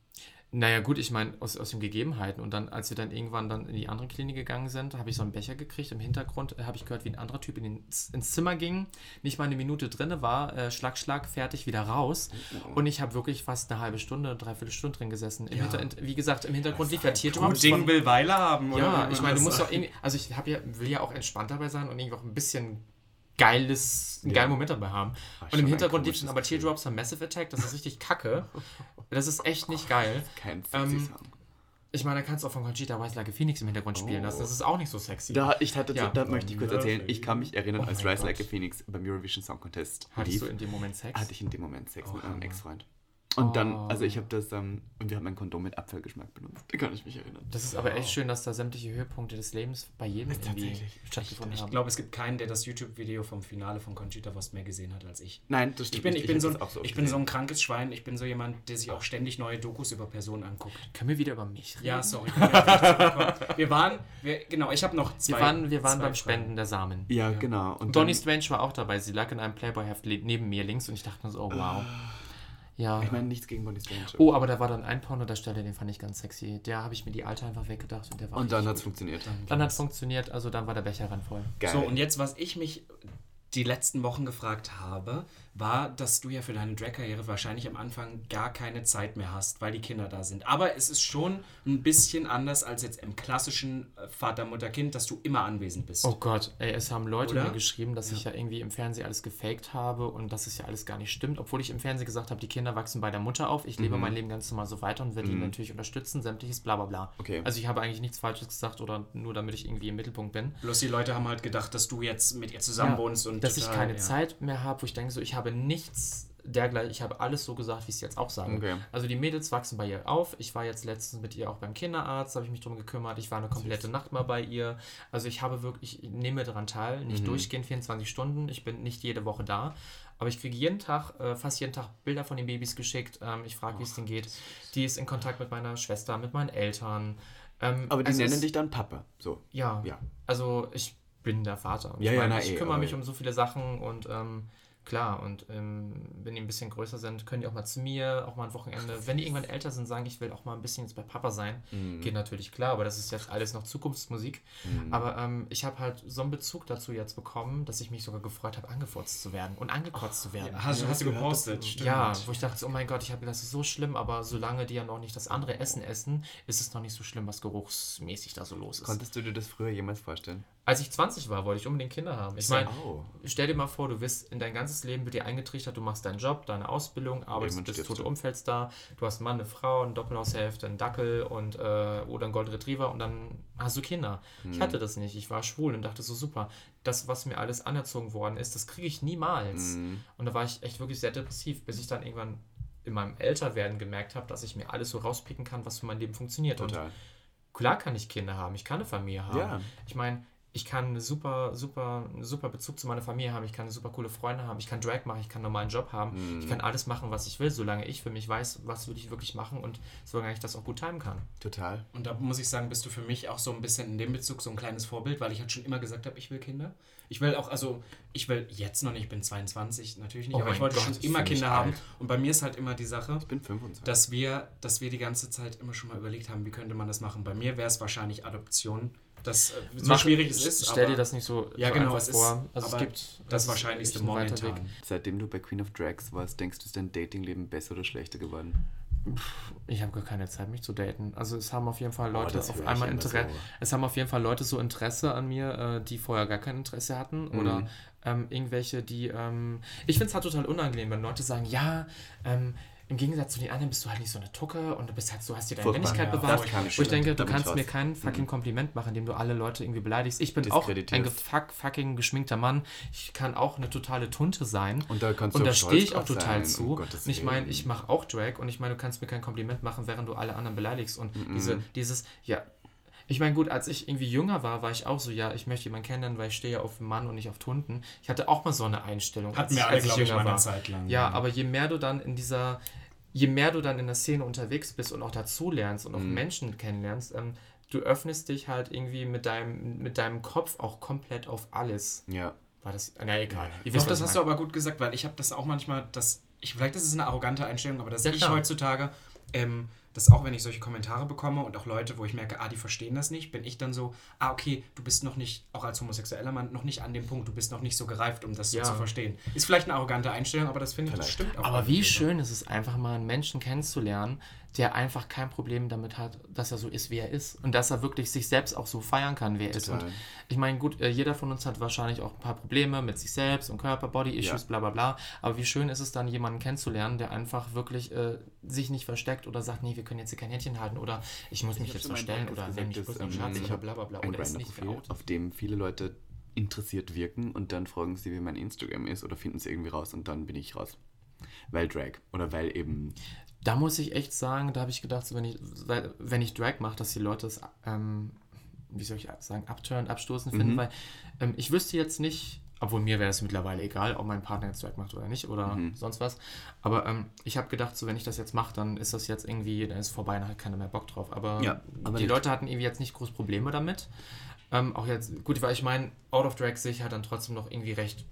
Naja, gut, ich meine, aus, aus den Gegebenheiten. Und dann, als wir dann irgendwann dann in die andere Klinik gegangen sind, habe ich so einen Becher gekriegt. Im Hintergrund äh, habe ich gehört, wie ein anderer Typ in den, ins Zimmer ging, nicht mal eine Minute drinne war, äh, Schlag, Schlag, fertig, wieder raus. Und ich habe wirklich fast eine halbe Stunde, dreiviertel Stunde drin gesessen. Im Hinter, wie gesagt, im Hintergrund lief ja. Gut Ding will Weile haben, oder? Ja, ich meine, du musst doch irgendwie, also ich hab ja, will ja auch entspannt dabei sein und irgendwie auch ein bisschen geiles, einen Ja. geilen Moment dabei haben. War Und im Hintergrund lief dann aber. Teardrops von Massive Attack, das ist richtig kacke. Das ist echt nicht geil. Kein sexy Ähm, Song. Ich meine, da kannst du auch von Conchita Rise Like a Phoenix im Hintergrund spielen lassen. Das ist auch nicht so sexy. Da, ich hatte, Ja. da möchte ich kurz erzählen, ich kann mich erinnern, Oh als Rise Like a. Phoenix beim Eurovision Song Contest Hattest lief, du in dem Moment Sex? hatte ich in dem Moment Sex mit Oh, meinem Hammer. Ex-Freund. Und dann, Oh. also ich habe das, ähm, und wir haben ein Kondom mit Abfallgeschmack benutzt. Da kann ich mich erinnern. Das ist aber echt schön, dass da sämtliche Höhepunkte des Lebens bei jedem irgendwie Tatsächlich. stattgefunden Ich haben. glaube, es gibt keinen, der das YouTube-Video vom Finale von Conchita Wurst mehr gesehen hat als ich. Nein, das Ich stimmt bin, ich bin, hab so, das ein, so ich bin so ein krankes Schwein. Ich bin so jemand, der sich auch ständig neue Dokus über Personen anguckt. Können wir wieder über mich reden? Ja, sorry. ich ja wir waren, wir, genau, ich habe noch zwei. Wir waren, wir waren zwei beim Fragen. Spenden der Samen. Ja, genau. Und Donny dann, Strange war auch dabei. Sie lag in einem Playboy-Heft neben mir links und ich dachte mir so, oh wow. Ja. ich meine, nichts gegen Bonnie Strange. Oh, aber da war dann ein Pornodarsteller, den fand ich ganz sexy. Der habe ich mir die Alte einfach weggedacht und der war und dann hat es funktioniert. Dann hat es funktioniert, also dann war der Becher ran voll. Geil. So, und jetzt, was ich mich die letzten Wochen gefragt habe, war, dass du ja für deine Drag-Karriere wahrscheinlich am Anfang gar keine Zeit mehr hast, weil die Kinder da sind. Aber es ist schon ein bisschen anders als jetzt im klassischen äh, Vater, Mutter, Kind, dass du immer anwesend bist. Oh Gott, ey, es haben Leute Oder? mir geschrieben, dass ich ja irgendwie im Fernsehen alles gefaked habe und dass es ja alles gar nicht stimmt, obwohl ich im Fernsehen gesagt habe, die Kinder wachsen bei der Mutter auf, ich lebe mein Leben ganz normal so weiter und werde ihn natürlich unterstützen, sämtliches bla bla bla. Okay. Also ich habe eigentlich nichts Falsches gesagt oder nur damit ich irgendwie im Mittelpunkt bin. Bloß die Leute haben halt gedacht, dass du jetzt mit ihr zusammen wohnst und dass ich total, keine ja. Zeit mehr habe, wo ich denke, so ich habe nichts dergleichen, ich habe alles so gesagt, wie ich es jetzt auch sage. Okay. Also die Mädels wachsen bei ihr auf. Ich war jetzt letztens mit ihr auch beim Kinderarzt, habe ich mich drum gekümmert. Ich war eine komplette Nacht mal bei ihr. Also ich habe wirklich, ich nehme daran teil, nicht durchgehend 24 Stunden. Ich bin nicht jede Woche da. Aber ich kriege jeden Tag, äh, fast jeden Tag Bilder von den Babys geschickt. Ähm, ich frage, wie es denen geht. Die ist in Kontakt mit meiner Schwester, mit meinen Eltern. Ähm, aber die also nennen es- dich dann Papa. So. ja, Ja. also ich bin der Vater. Und Ja, ich ja, meine, na ich eh, kümmere aber- mich um so viele Sachen und ähm, klar, und ähm, wenn die ein bisschen größer sind, können die auch mal zu mir, auch mal ein Wochenende. Wenn die irgendwann älter sind, sagen, ich will auch mal ein bisschen jetzt bei Papa sein. Mhm. Geht natürlich klar, aber das ist jetzt alles noch Zukunftsmusik. Aber ähm, ich habe halt so einen Bezug dazu jetzt bekommen, dass ich mich sogar gefreut habe, angefurzt zu werden und angekotzt zu werden. Hast, Ja, hast du gepostet? Stimmt. Ja, wo ich dachte, oh mein Gott, ich habe das ist so schlimm, aber solange die ja noch nicht das andere Essen essen, ist es noch nicht so schlimm, was geruchsmäßig da so los ist. Konntest du dir das früher jemals vorstellen? Als ich 20 war, wollte ich unbedingt Kinder haben. Ich meine, Oh. stell dir mal vor, du wirst in dein ganzes Leben wird dir eingetrichtert, du machst deinen Job, deine Ausbildung, arbeitest bis tote. Umfelds da, du hast einen Mann, eine Frau, eine Doppelhaushälfte, einen Dackel und äh, oder einen Golden Retriever und dann hast du Kinder. Hm. Ich hatte das nicht, ich war schwul und dachte so super, das, was mir alles anerzogen worden ist, das kriege ich niemals. Hm. Und da war ich echt wirklich sehr depressiv, bis ich dann irgendwann in meinem Älterwerden gemerkt habe, dass ich mir alles so rauspicken kann, was für mein Leben funktioniert. Und Total. klar kann ich Kinder haben, ich kann eine Familie haben. Ja. Ich meine, ich kann super, super, einen super Bezug zu meiner Familie haben, ich kann super coole Freunde haben, ich kann Drag machen, ich kann einen normalen Job haben, Mhm. ich kann alles machen, was ich will, solange ich für mich weiß, was will ich wirklich machen und solange ich das auch gut timen kann. Total. Und da muss ich sagen, bist du für mich auch so ein bisschen in dem Bezug so ein kleines Vorbild, weil ich halt schon immer gesagt habe, ich will Kinder. Ich will auch, also ich will jetzt noch nicht, ich bin 22, natürlich nicht, Oh aber ich wollte Gott, schon immer Kinder haben. Und bei mir ist halt immer die Sache, Ich bin 25. dass wir, dass wir die ganze Zeit immer schon mal überlegt haben, wie könnte man das machen. Bei mir wäre es wahrscheinlich Adoption. Das, äh, so Mach- schwierig es ist, Stell aber dir das nicht so, Ja, so genau, einfach es ist vor. Also es gibt das ist wahrscheinlichste momentan. Weg. Seitdem du bei Queen of Drags warst, denkst du, ist dein Datingleben besser oder schlechter geworden? Ich habe gar keine Zeit, mich zu daten. Also es haben auf jeden Fall Oh, Leute das auf einmal Interesse. so. Es haben auf jeden Fall Leute so Interesse an mir, äh, die vorher gar kein Interesse hatten. Oder Mhm. ähm, irgendwelche, die. Ähm, ich finde es halt total unangenehm, wenn Leute sagen, ja, ähm, im Gegensatz zu den anderen bist du halt nicht so eine Tucke und du bist halt so, hast dir deine Furchtbar. Männlichkeit Ja, bewahrt. ich Wo ich schon. denke, du ich kannst mir kein fucking Kompliment machen, indem du alle Leute irgendwie beleidigst. Ich bin auch ein gefuck, fucking geschminkter Mann. Ich kann auch eine totale Tunte sein. Und da kannst du Und da stehe ich auch total sein, zu. um ich meine, ich mache auch Drag und ich meine, du kannst mir kein Kompliment machen, während du alle anderen beleidigst. Und diese, dieses, ja. Ich meine, gut, als ich irgendwie jünger war, war ich auch so, ja, ich möchte jemanden kennenlernen, weil ich stehe ja auf Mann und nicht auf Tunden. Ich hatte auch mal so eine Einstellung. Hatten als wir ich, alle, glaube ich, jünger mal eine war. Zeit lang. Ja, aber je mehr du dann in dieser, je mehr du dann in der Szene unterwegs bist und auch dazu lernst und auch Mhm. Menschen kennenlernst, ähm, du öffnest dich halt irgendwie mit deinem, mit deinem Kopf auch komplett auf alles. Ja. War das, na egal. Ihr Doch, wisst, das hast du aber gut gesagt, weil ich habe das auch manchmal, dass ich, vielleicht ist es eine arrogante Einstellung, aber dass Ja, ich klar. heutzutage, ähm, dass auch wenn ich solche Kommentare bekomme und auch Leute, wo ich merke, ah, die verstehen das nicht, bin ich dann so, ah, okay, du bist noch nicht, auch als homosexueller Mann, noch nicht an dem Punkt, du bist noch nicht so gereift, um das Ja. so zu verstehen. Ist vielleicht eine arrogante Einstellung, aber das finde ich, das stimmt auch. Aber wie schön ist es einfach mal, einen Menschen kennenzulernen, der einfach kein Problem damit hat, dass er so ist, wie er ist. Und dass er wirklich sich selbst auch so feiern kann, wie er ist. Und ich meine, gut, äh, jeder von uns hat wahrscheinlich auch ein paar Probleme mit sich selbst und Körper, Body-Issues, Ja. bla bla bla. Aber wie schön ist es dann, jemanden kennenzulernen, der einfach wirklich äh, sich nicht versteckt oder sagt, nee, wir können jetzt hier kein Händchen halten oder ich muss mich hab jetzt verstellen oder mich bloß dass, einen ähm, Schatz ich oder bla bla bla. ein Oder ist nicht geoutet. auf dem viele Leute interessiert wirken und dann fragen sie, wie mein Instagram ist oder finden es irgendwie raus und dann bin ich raus. Weil Drag oder weil eben Da muss ich echt sagen, da habe ich gedacht, so wenn ich, wenn ich Drag mache, dass die Leute es, ähm, wie soll ich sagen, abturn, abstoßen finden, weil ähm, ich wüsste jetzt nicht, obwohl mir wäre es mittlerweile egal, ob mein Partner jetzt Drag macht oder nicht oder sonst was. Aber ähm, ich habe gedacht, so wenn ich das jetzt mache, dann ist das jetzt irgendwie, dann ist vorbei, dann hat keiner mehr Bock drauf. Aber, Ja, aber die nicht. Leute hatten irgendwie jetzt nicht groß Probleme damit. Ähm, auch jetzt, gut, weil ich meine, Out of Drag sehe ich halt dann trotzdem noch irgendwie recht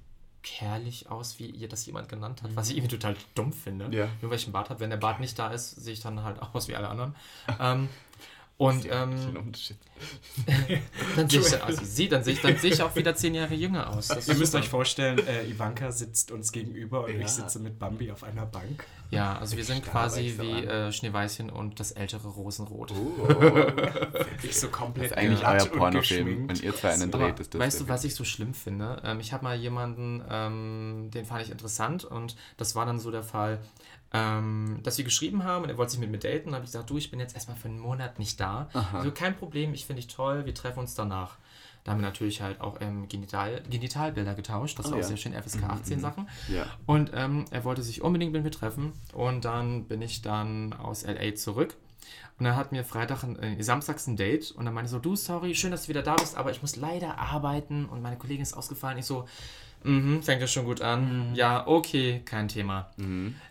kerlich aus, wie ihr das jemand genannt hat, was ich irgendwie total dumm finde. Ja. Nur weil ich einen Bart habe. Wenn der Bart nicht da ist, sehe ich dann halt aus wie alle anderen. ähm, und ähm, dann sehe ich, sie, dann sehe ich, dann sehe ich auch wieder zehn Jahre jünger aus. Das Ihr müsst super. euch vorstellen, äh, Ivanka sitzt uns gegenüber und Ja. ich sitze mit Bambi auf einer Bank. Ja, also wir sind quasi wie äh, Schneeweißchen und das ältere Rosenrot. Ich so komplett Das ist eigentlich euer und Pornofilm. Wenn ihr zwei einen dreht, ist das weißt du, was ich so schlimm finde? Ähm, ich habe mal jemanden, ähm, den fand ich interessant und das war dann so der Fall, ähm, dass wir geschrieben haben und er wollte sich mit mir daten. Dann habe ich gesagt, du, ich bin jetzt erstmal für einen Monat nicht da. Also kein Problem, ich finde dich toll, wir treffen uns danach. Da haben wir natürlich halt auch ähm, Genital, Genitalbilder getauscht. Das Oh war auch ja. sehr schön, FSK 18 Sachen. Ja. Und ähm, er wollte sich unbedingt mit mir treffen. Und dann bin ich dann aus LA zurück. Und dann hat mir Freitag, ein, äh, samstags ein Date. Und dann meinte ich so, du, sorry, schön, dass du wieder da bist, aber ich muss leider arbeiten. Und meine Kollegin ist ausgefallen. Ich so, mhm, fängt ja schon gut an. Ja, okay, kein Thema.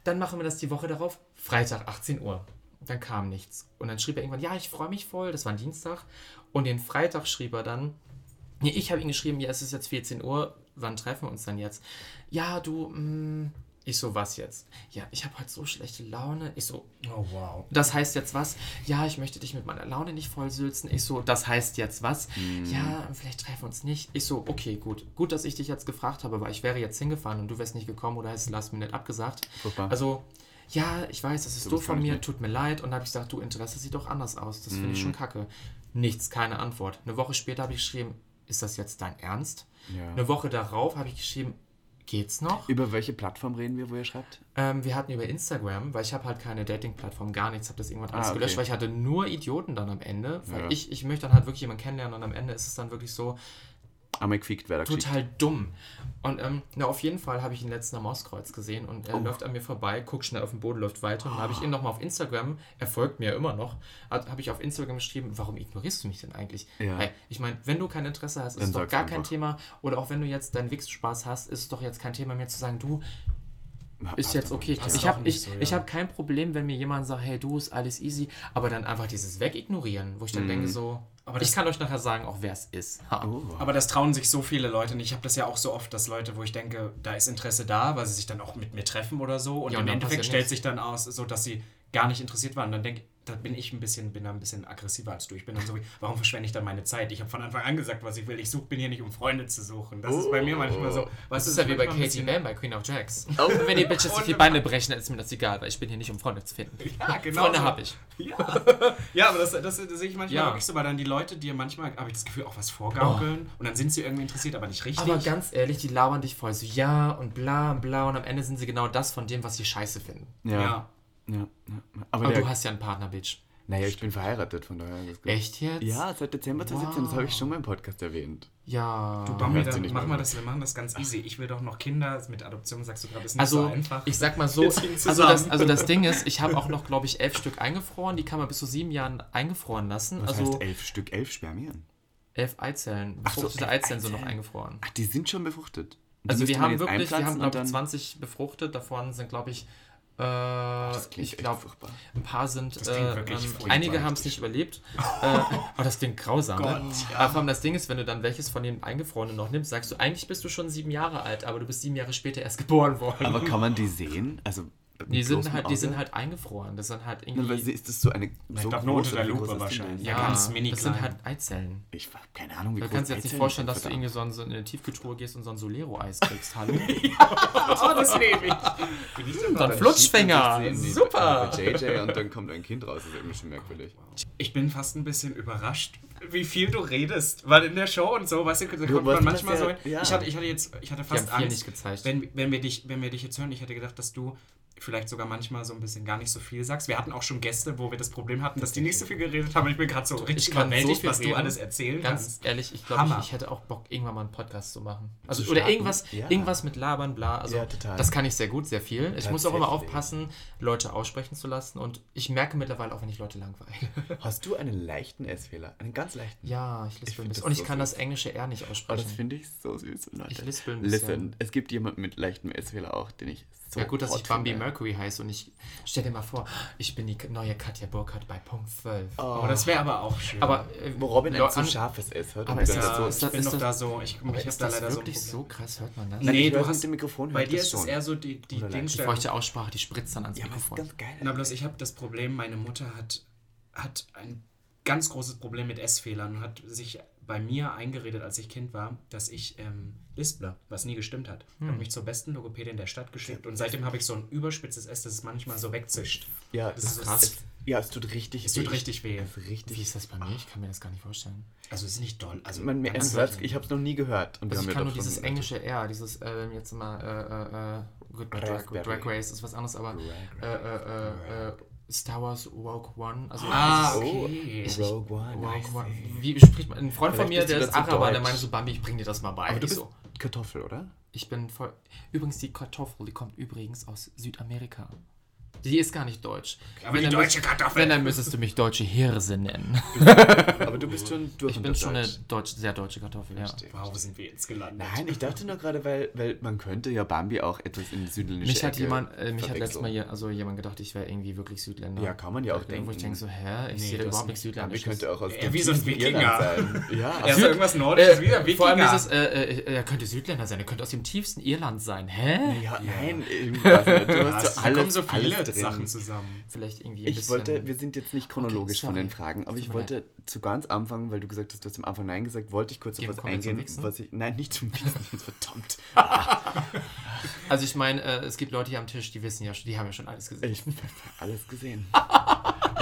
Dann machen wir das die Woche darauf, Freitag, 18 Uhr. Dann kam nichts. Und dann schrieb er irgendwann, ja, ich freue mich voll. Das war ein Dienstag. Und den Freitag schrieb er dann, Nee, ich habe ihm geschrieben, ja, es ist jetzt 14 Uhr, wann treffen wir uns dann jetzt? Ja, du, mh, ich so, was jetzt? Ja, ich habe halt so schlechte Laune. Ich so, Oh, wow. das heißt jetzt was? Ja, ich möchte dich mit meiner Laune nicht vollsülzen. Ich so, das heißt jetzt was? Ja, vielleicht treffen wir uns nicht. Ich so, okay, gut. Gut, dass ich dich jetzt gefragt habe, weil ich wäre jetzt hingefahren und du wärst nicht gekommen oder hättest last minute abgesagt. Furchtbar. Also, ja, ich weiß, das ist So doof von nicht mir, tut mir leid. Und da habe ich gesagt, du, Interesse sieht doch anders aus. Das finde ich Mhm. schon kacke. Nichts, keine Antwort. Eine Woche später habe ich geschrieben, ist das jetzt dein Ernst? Ja. Eine Woche darauf habe ich geschrieben, geht's noch? Über welche Plattform reden wir, wo ihr schreibt? Ähm, wir hatten über Instagram, weil ich habe halt keine Dating-Plattform, gar nichts, habe das irgendwann alles Ah, okay. gelöscht, weil ich hatte nur Idioten dann am Ende. Weil Ja. ich, ich möchte dann halt wirklich jemanden kennenlernen und am Ende ist es dann wirklich so Einmal gefickt, wer da geschickt. total dumm. Und ähm, na, auf jeden Fall habe ich ihn letztens am Mauskreuz gesehen und er Oh. läuft an mir vorbei, guckt schnell auf den Boden, läuft weiter. Und dann habe ich ihn nochmal auf Instagram, er folgt mir immer noch, habe ich auf Instagram geschrieben, warum ignorierst du mich denn eigentlich? Ja. Hey, ich meine, wenn du kein Interesse hast, ist es doch gar kein einfach. Thema. Oder auch wenn du jetzt deinen Wichsspaß hast, ist es doch jetzt kein Thema mehr zu sagen, du, ist jetzt okay. Ich habe ich, so, ja. ich hab kein Problem, wenn mir jemand sagt, hey, du ist alles easy, aber dann einfach dieses Wegignorieren, wo ich dann denke so, aber ich kann euch nachher sagen, auch wer es ist. Oh. Aber das trauen sich so viele Leute nicht. Ich habe das ja auch so oft, dass Leute, wo ich denke, da ist Interesse da, weil sie sich dann auch mit mir treffen oder so. Und Ja, im dann Endeffekt stellt sich dann aus, so dass sie gar nicht interessiert waren. Dann denke da bin ich ein bisschen, bin da ein bisschen aggressiver als du. Ich bin dann so wie, warum verschwende ich dann meine Zeit? Ich habe von Anfang an gesagt, was ich will. Ich such, bin hier nicht, um Freunde zu suchen. Das ist bei mir manchmal so. Das Was ist ja wie bei Katie Bam bei Queen of Jags. Oh. Wenn die Bitches sich die Beine brechen, dann ist mir das egal, weil ich bin hier nicht, um Freunde zu finden. Ja, genau. Freunde so. habe ich. Ja, ja aber das, das, das sehe ich manchmal Ja. wirklich so, weil dann die Leute dir manchmal, habe ich das Gefühl, auch was vorgaukeln und dann sind sie irgendwie interessiert, aber nicht richtig. Aber ganz ehrlich, die labern dich voll so ja und bla und bla und am Ende sind sie genau das von dem, was sie scheiße finden. Ja. ja. Ja. ja. Aber, Aber du hast ja einen Partner, Bitch. naja, ich bin verheiratet, von daher. ist das gut. Echt jetzt? Ja, seit Dezember 2017, das habe ich Wow. schon mal im Podcast erwähnt. Ja. Du Bambi, dann nicht mach mal das, wir machen das ganz easy. Ich will doch noch Kinder mit Adoption, sagst du gerade, ist nicht Also, so einfach. ich sag mal so, also das, also das Ding ist, ich habe auch noch, glaube ich, elf Stück eingefroren. Die kann man bis zu sieben Jahren eingefroren lassen. Was also heißt elf Stück, elf Spermien? elf Eizellen, so, befruchtete elf Eizellen sind noch eingefroren. Ach, die sind schon befruchtet. Die Also wir haben wirklich, wir haben glaube und ich dann- 20 befruchtet, davon sind glaube ich, äh, Das klingt ich glaube, ein paar sind, äh, wirklich ähm, einige haben es nicht überlebt. äh, aber das klingt grausam. ne? Gott, ja. Aber vor allem das Ding ist, wenn du dann welches von den Eingefrorenen noch nimmst, sagst du, eigentlich bist du schon sieben Jahre alt, aber du bist sieben Jahre später erst geboren worden. Aber kann man die sehen? Also, Die sind, halt, die sind halt eingefroren. Das sind halt Na, weil irgendwie. sie- ist das so eine. Ich so glaub, nur unter der Lupe wahrscheinlich. ja, ganz mini das sind halt Eizellen. Ich habe keine Ahnung, wie Du groß kannst dir jetzt nicht vorstellen, dass du verdammt. irgendwie so in, eine Tiefkühltruhe gehst und so ein Solero-Eis kriegst. Hallo? Oh, das nehme ich. So Und dann weit? Flutschfinger. Schiebt man sich in die- Super. JJ und dann kommt ein Kind raus. Das ist irgendwie schon merkwürdig. Ich bin fast ein bisschen überrascht, wie viel du redest. Weil in der Show und so, weißt du, da kommt was man manchmal so. ja- ja. Ich, hatte, ich hatte jetzt, ich hatte fast Angst, nicht gezeigt. wenn, wenn, wir dich, wenn wir dich jetzt hören. Ich hätte gedacht, dass du vielleicht sogar manchmal so ein bisschen gar nicht so viel sagst. Wir hatten auch schon Gäste, wo wir das Problem hatten, dass die nicht so viel geredet haben. Ich bin gerade so richtig überwältigt, so was du reden. alles erzählen Ganz kannst. ehrlich, ich glaube, ich, ich hätte auch Bock, irgendwann mal einen Podcast zu machen. Also, Zu oder irgendwas, Ja. irgendwas mit Labern, bla. Also, Ja, das kann ich sehr gut, sehr viel. Ich muss auch immer aufpassen, Leute aussprechen zu lassen. Und ich merke mittlerweile auch, wenn ich Leute langweile. Hast du einen leichten S-Fehler? Einen ganz leichten? ja, ich lispel ein bisschen. Und ich so kann süß. das englische R nicht Oh, aussprechen. das finde ich so süß, Leute. Ich lispel ein bisschen. Listen, es gibt jemanden mit leichtem S-Fehler auch, den ich so ja, gut, dass ich Bambi. Mercury heiße und ich stell dir mal vor, ich bin die neue Katja Burkhardt bei Punkt 12. Oh, das wäre aber auch schön. Aber äh, Wo Robin ein zu scharfes S hat. Aber ist das so- ist ich das- bin ist noch das- da so, ich, ich habe ist da das leider so wirklich Problem. so krass? Hört man das? Nee, ich du hast- dem Mikrofon Bei hört dir das ist es eher so die, die leicht. Die feuchte Aussprache, die spritzt dann ans Ja, aber ist Mikrofon. ganz geil. Na, bloß ich habe das Problem, meine Mutter hat, hat ein ganz großes Problem mit S-Fehlern und hat sich bei mir eingeredet, als ich Kind war, dass ich ähm, lisple, was nie gestimmt hat. Hm. Hat mich zur besten Logopädin der Stadt geschickt und seitdem habe ich so ein überspitzes S, das es manchmal so wegzischt. Ja, Das das ist ist krass. Es, ja, es tut richtig Es tut richtig weh. Ist richtig. Wie ist das bei mir? Ich kann mir das gar nicht vorstellen. Also es ist nicht doll. Also Man, man selten. ich habe es noch nie gehört. Und Also ich kann nur dieses englische R, dieses, äh, jetzt mal, äh, äh, äh, gut, bei Drag, Raspberry. Drag Race ist was anderes, aber äh, äh, äh, äh, Star Wars Rogue One, also Ah, okay. Ich- Rogue One. Rogue One. Wie spricht man? Ein Freund von Vielleicht mir, bist du der ist Araber, der meinte so, Bambi, ich bring dir das mal bei. Aber du Ich bist so, Kartoffel, oder? ich bin voll. Übrigens, die Kartoffel, die kommt übrigens aus Südamerika. Die ist gar nicht deutsch. Aber die dann deutsche müsst- Kartoffel. Wenn, dann müsstest du mich deutsche Hirse nennen. Aber du bist schon durch Ich bin schon eine deutsch, sehr deutsche Kartoffel, ja. Wow, wo sind wir jetzt gelandet? Nein, ich dachte nur gerade, weil, weil man könnte ja Bambi auch etwas in südländische Mich hat jemand, äh, mich hat letztes Mal je, also jemand gedacht, ich wäre irgendwie wirklich Südländer. Ja, kann man ja auch Wo denken. ich denke so, hä, ich Nee, sehe da das überhaupt nicht. nichts Bambi Südländisches. könnte auch aus dem wie so ein Wikinger. Irland sein. Ja, Ja, so irgendwas Äh, Nordisches, wie der vor allem Wikinger. dieses, äh, äh, er könnte Südländer sein, er könnte aus dem tiefsten Irland sein. Hä? ja, nein, irgendwas. nicht. Du hast so kommen so viele drin. Sachen zusammen. Vielleicht irgendwie ein Ich bisschen. wollte, wir sind jetzt nicht chronologisch Okay, von den. Fragen, aber ich wollte zu ganz Anfang, weil du gesagt hast, du hast am Anfang Nein gesagt, wollte ich kurz auf was eingehen, was ich, nein, nicht zum Wichsen, verdammt. also ich meine, äh, es gibt Leute hier am Tisch, die wissen ja, schon- die haben ja schon alles gesehen. Ich habe alles gesehen.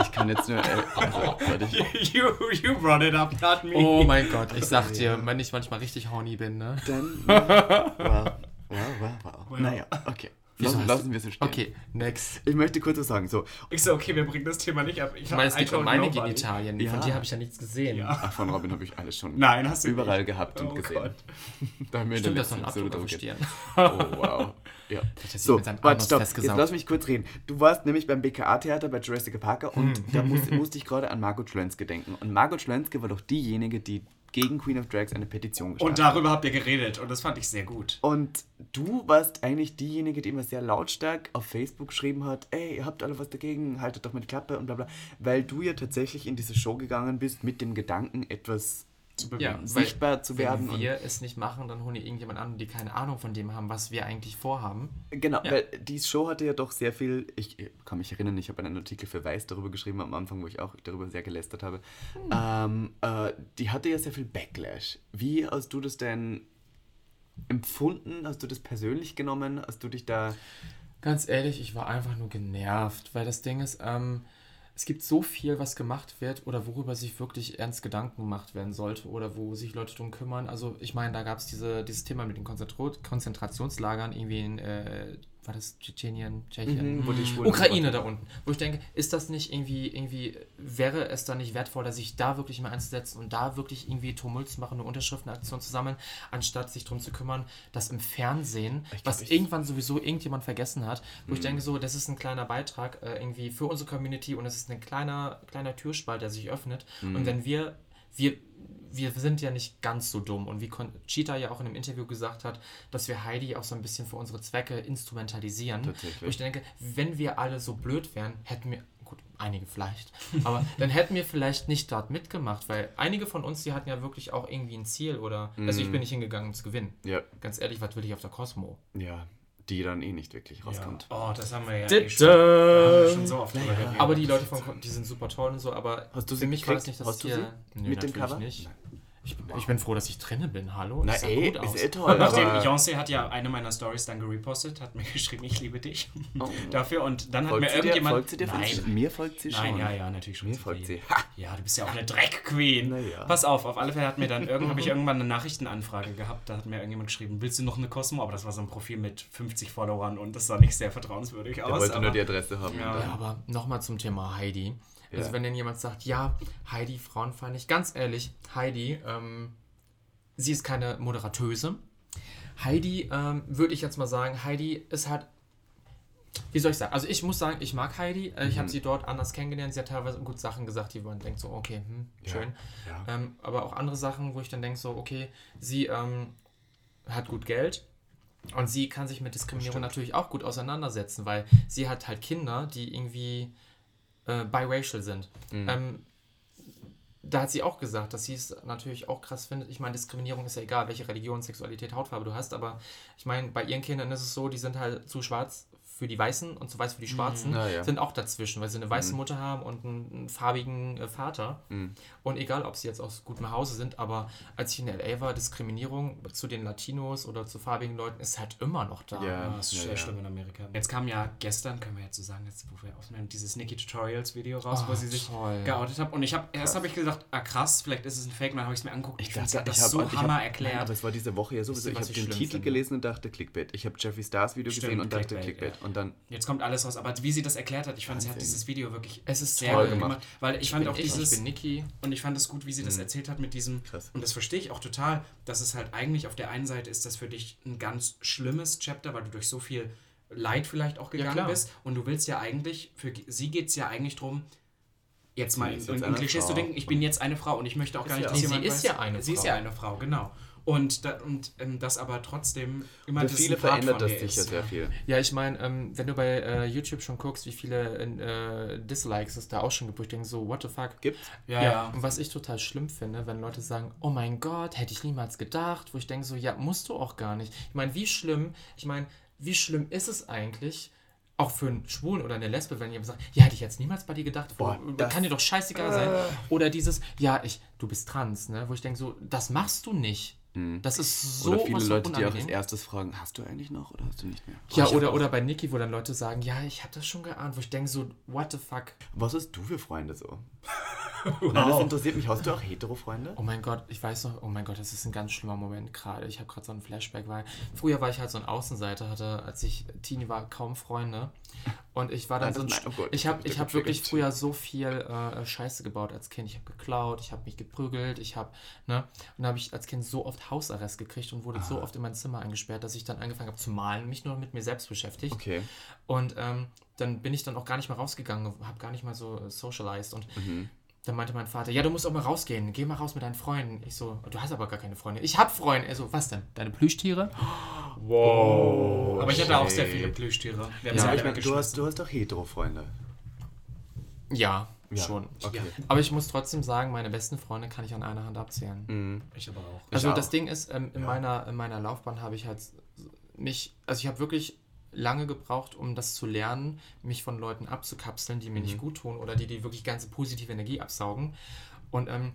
Ich kann jetzt nur, äh, also, warte, ich, you, you brought it up, not me. Oh mein Gott, ich sag dir, wenn ich manchmal richtig horny bin, ne? dann, wow, wow, wow, wow. Naja, okay. Wieso Lassen, lassen wir es so stehen. Okay, next. Ich möchte kurz was sagen, so, Ich so, okay, wir bringen das Thema nicht ab. Ich meine, es geht um meine nobody. Genitalien. Ja. Von dir habe ich ja nichts gesehen. Ja. ach, von Robin habe ich alles schon Nein, hast du überall nicht. gehabt und Oh gesehen. Gott. Da haben wir Stimmt, das ist noch ein Abdruck. Oh, wow. Ja. So, mit seinem warte, stopp. Jetzt lass mich kurz reden. Du warst nämlich beim BKA-Theater bei Jurassic Parker und Hm. da musste, musste ich gerade an Margot Schlönske denken. Und Margot Schlönske war doch diejenige, die gegen Queen of Drags eine Petition gestartet Und darüber habt ihr geredet und das fand ich sehr gut. Und du warst eigentlich diejenige, die immer sehr lautstark auf Facebook geschrieben hat, ey, ihr habt alle was dagegen, haltet doch mal die Klappe und bla bla. Weil du ja tatsächlich in diese Show gegangen bist mit dem Gedanken, etwas Zu bewegen. Ja, sichtbar zu werden. Wenn wir es nicht machen, dann holen die irgendjemand an, die keine Ahnung von dem haben, was wir eigentlich vorhaben. Genau, Ja. weil die Show hatte ja doch sehr viel, ich kann mich erinnern, ich habe einen Artikel für Weiß darüber geschrieben am Anfang, wo ich auch darüber sehr gelästert habe. Ähm, äh, die hatte ja sehr viel Backlash. Wie hast du das denn empfunden? Hast du das persönlich genommen? Hast du dich da... Ganz ehrlich, ich war einfach nur genervt, weil das Ding ist, ähm, es gibt so viel, was gemacht wird oder worüber sich wirklich ernst Gedanken gemacht werden sollte oder wo sich Leute drum kümmern. Also ich meine, da gab es diese, dieses Thema mit den Konzentrationslagern irgendwie in, äh, war das Tschetschenien, Tschechien? Mhm, wo die Schwulen Ukraine da unten. Wo ich denke, ist das nicht irgendwie, irgendwie, wäre es da nicht wertvoller, sich da wirklich mal einzusetzen und da wirklich irgendwie Tumult zu machen, eine Unterschriftenaktion zu sammeln, anstatt sich darum zu kümmern, dass im Fernsehen, glaub, was irgendwann sowieso irgendjemand vergessen hat, wo Mhm. ich denke, so, das ist ein kleiner Beitrag äh, irgendwie für unsere Community und es ist ein kleiner, kleiner Türspalt, der sich öffnet. Mhm. Und wenn wir, wir, wir sind ja nicht ganz so dumm und wie Cheetah ja auch in einem Interview gesagt hat, dass wir Heidi auch so ein bisschen für unsere Zwecke instrumentalisieren. Wo ich denke, wenn wir alle so blöd wären, hätten wir, gut, einige vielleicht, aber dann hätten wir vielleicht nicht dort mitgemacht, weil einige von uns, die hatten ja wirklich auch irgendwie ein Ziel oder, also ich bin nicht hingegangen, um zu gewinnen. Ja, Ganz ehrlich, was will ich auf der Cosmo? ja. Die dann eh nicht wirklich Ja. rauskommt. Oh, das haben wir ja eh schon, da haben wir schon so oft geredet. Aber die Leute von die sind super toll und so, aber Hast du für sie mich war das nicht das Hast du sie? Nö, Mit dem natürlich Cover? nicht. Ich, ich bin froh, dass ich drinnen bin. Hallo? Na Ich ey, gut aus. ist eh toll. Nachdem Beyoncé hat ja eine meiner Stories dann gerepostet, hat mir geschrieben, ich liebe dich Oh. dafür und dann hat Folgt mir sie dir? irgendjemand... Folgt sie dir? Nein, Mir folgt sie schon. Nein, ja, ja, natürlich schon. Mir zu folgt sie. Ha! Ja, du bist ja auch eine Dreck-Queen. Ja. Pass auf, auf alle Fälle hat mir dann irgend, habe ich irgendwann eine Nachrichtenanfrage gehabt, da hat mir irgendjemand geschrieben, willst du noch eine Cosmo? Aber das war so ein Profil mit 50 Followern und das sah nicht sehr vertrauenswürdig Der aus. wollte aber nur die Adresse haben. Ja. Ja, aber nochmal zum Thema Heidi. Also Ja. wenn denn jemand sagt, ja, Heidi frauenfeindlich, ganz ehrlich, Heidi, ähm, sie ist keine Moderatöse. Heidi, ähm, würde ich jetzt mal sagen, Heidi ist halt, wie soll ich sagen, also ich muss sagen, ich mag Heidi, äh, ich habe sie dort anders kennengelernt, sie hat teilweise gut Sachen gesagt, die man denkt so, okay, hm, schön. Ja. Ähm, aber auch andere Sachen, wo ich dann denke so, okay, sie ähm, hat gut Geld und sie kann sich mit Diskriminierung natürlich auch gut auseinandersetzen, weil sie hat halt Kinder, die irgendwie äh, biracial sind. Ähm, da hat sie auch gesagt, dass sie es natürlich auch krass findet. Ich meine, Diskriminierung ist ja egal, welche Religion, Sexualität, Hautfarbe du hast, aber ich meine, bei ihren Kindern ist es so, die sind halt zu schwarz für die Weißen und zu weiß für die Schwarzen, Mhm. Ja, ja. sind auch dazwischen, weil sie eine weiße Mutter haben und einen, einen farbigen äh, Vater. Mhm. Und egal, ob sie jetzt aus gutem Hause sind, aber als ich in L.A. war, Diskriminierung zu den Latinos oder zu farbigen Leuten ist halt immer noch da. Ja. Das ist Ja, sehr ja. schlimm in Amerika. Jetzt kam ja gestern, können wir jetzt so sagen, jetzt, wo wir aufnehmen, dieses Nikki Tutorials Video raus, wo Oh, sie sich toll. geoutet hat. Und ich habe erst habe ich gedacht, ah krass, vielleicht ist es ein Fake, und dann habe ich es mir angeguckt. Ich, finde, sie hat das hab- so ich hab- hammer Nein, erklärt. aber es war diese Woche ja sowieso. Ich habe ich den Titel finde? gelesen und dachte Clickbait. Ich habe Jeffree Stars Video Stimmt, gesehen und dachte Clickbait, Clickbait. ja. Und dann Jetzt kommt alles raus, aber wie sie das erklärt hat, ich fand, sie hat dieses Video wirklich Es ist sehr toll gut gemacht. gemacht. Weil ich, fand bin auch ich, dieses, ich bin Niki. und ich fand es gut, wie sie das erzählt hat mit diesem, Mhm. Krass. und das verstehe ich auch total, dass es halt eigentlich auf der einen Seite ist das für dich ein ganz schlimmes Chapter, weil du durch so viel Leid vielleicht auch gegangen klar. bist und du willst ja eigentlich, für sie geht es ja eigentlich drum, jetzt mal in, in, Klischees zu Frau. denken, ich bin jetzt eine Frau und ich möchte auch gar nicht, ja dass jemand Sie ist weiß, ja eine Sie ist Frau. ja eine Frau, genau. Und, da, und ähm, das aber trotzdem immer für das viele verändert das sicher ist. sehr viel. Ja, ich meine, ähm, wenn du bei äh, YouTube schon guckst, wie viele äh, Dislikes es da auch schon gibt, wo ich denke so, what the fuck? Gibt's? Ja, ja. Und was ich total schlimm finde, wenn Leute sagen, oh mein Gott, hätte ich niemals gedacht, wo ich denke so, ja, musst du auch gar nicht. Ich meine, wie schlimm, ich meine, wie schlimm ist es eigentlich, auch für einen Schwulen oder eine Lesbe, wenn jemand sagt, ja, hätte ich jetzt niemals bei dir gedacht, wo, Boah, das- kann dir doch scheißegal sein. Oder dieses, ja, ich, du bist trans, ne, wo ich denke so, das machst du nicht. Das ist so Oder viele was Leute, die auch als erstes fragen, hast du eigentlich noch oder hast du nicht mehr? Ja, oder, oder bei Niki, wo dann Leute sagen, ja, ich habe das schon geahnt, wo ich denke so, what the fuck? Was hast du für Freunde so? Nein, das interessiert mich. Hast du auch Hetero-Freunde? Oh mein Gott, ich weiß noch, oh mein Gott, das ist ein ganz schlimmer Moment gerade. Ich habe gerade so einen Flashback, weil früher war ich halt so ein Außenseiter, hatte, als ich Teenie war, kaum Freunde. Und ich war dann Nein, so ein. nein, oh Gott, ich habe hab ich wirklich früher so viel äh, Scheiße gebaut als Kind. Ich habe geklaut, ich habe mich geprügelt, ich habe, ne? Und da habe ich als Kind so oft Hausarrest gekriegt und wurde Ah. so oft in mein Zimmer eingesperrt, dass ich dann angefangen habe zu malen, mich nur mit mir selbst beschäftigt. Okay. Und ähm, dann bin ich dann auch gar nicht mehr rausgegangen, habe gar nicht mal so äh, socialized. Und Mhm. Dann meinte mein Vater, ja, du musst auch mal rausgehen, geh mal raus mit deinen Freunden. Ich so, du hast aber gar keine Freunde. Ich hab Freunde. Er so, was denn? Deine Plüschtiere? Wow. Aber ich hatte auch sehr viele Plüschtiere. Wir haben Ja, Ja, ich meine, du hast, du hast doch Hetero-Freunde. Ja, Ja. schon. Okay. Aber ich muss trotzdem sagen, meine besten Freunde kann ich an einer Hand abzählen. Mhm. Ich aber auch. Also auch. das Ding ist, ähm, in, meiner, in meiner Laufbahn habe ich halt mich, also ich habe wirklich lange gebraucht, um das zu lernen, mich von Leuten abzukapseln, die mir Mhm. nicht gut tun oder die, die wirklich ganze positive Energie absaugen. Und ähm,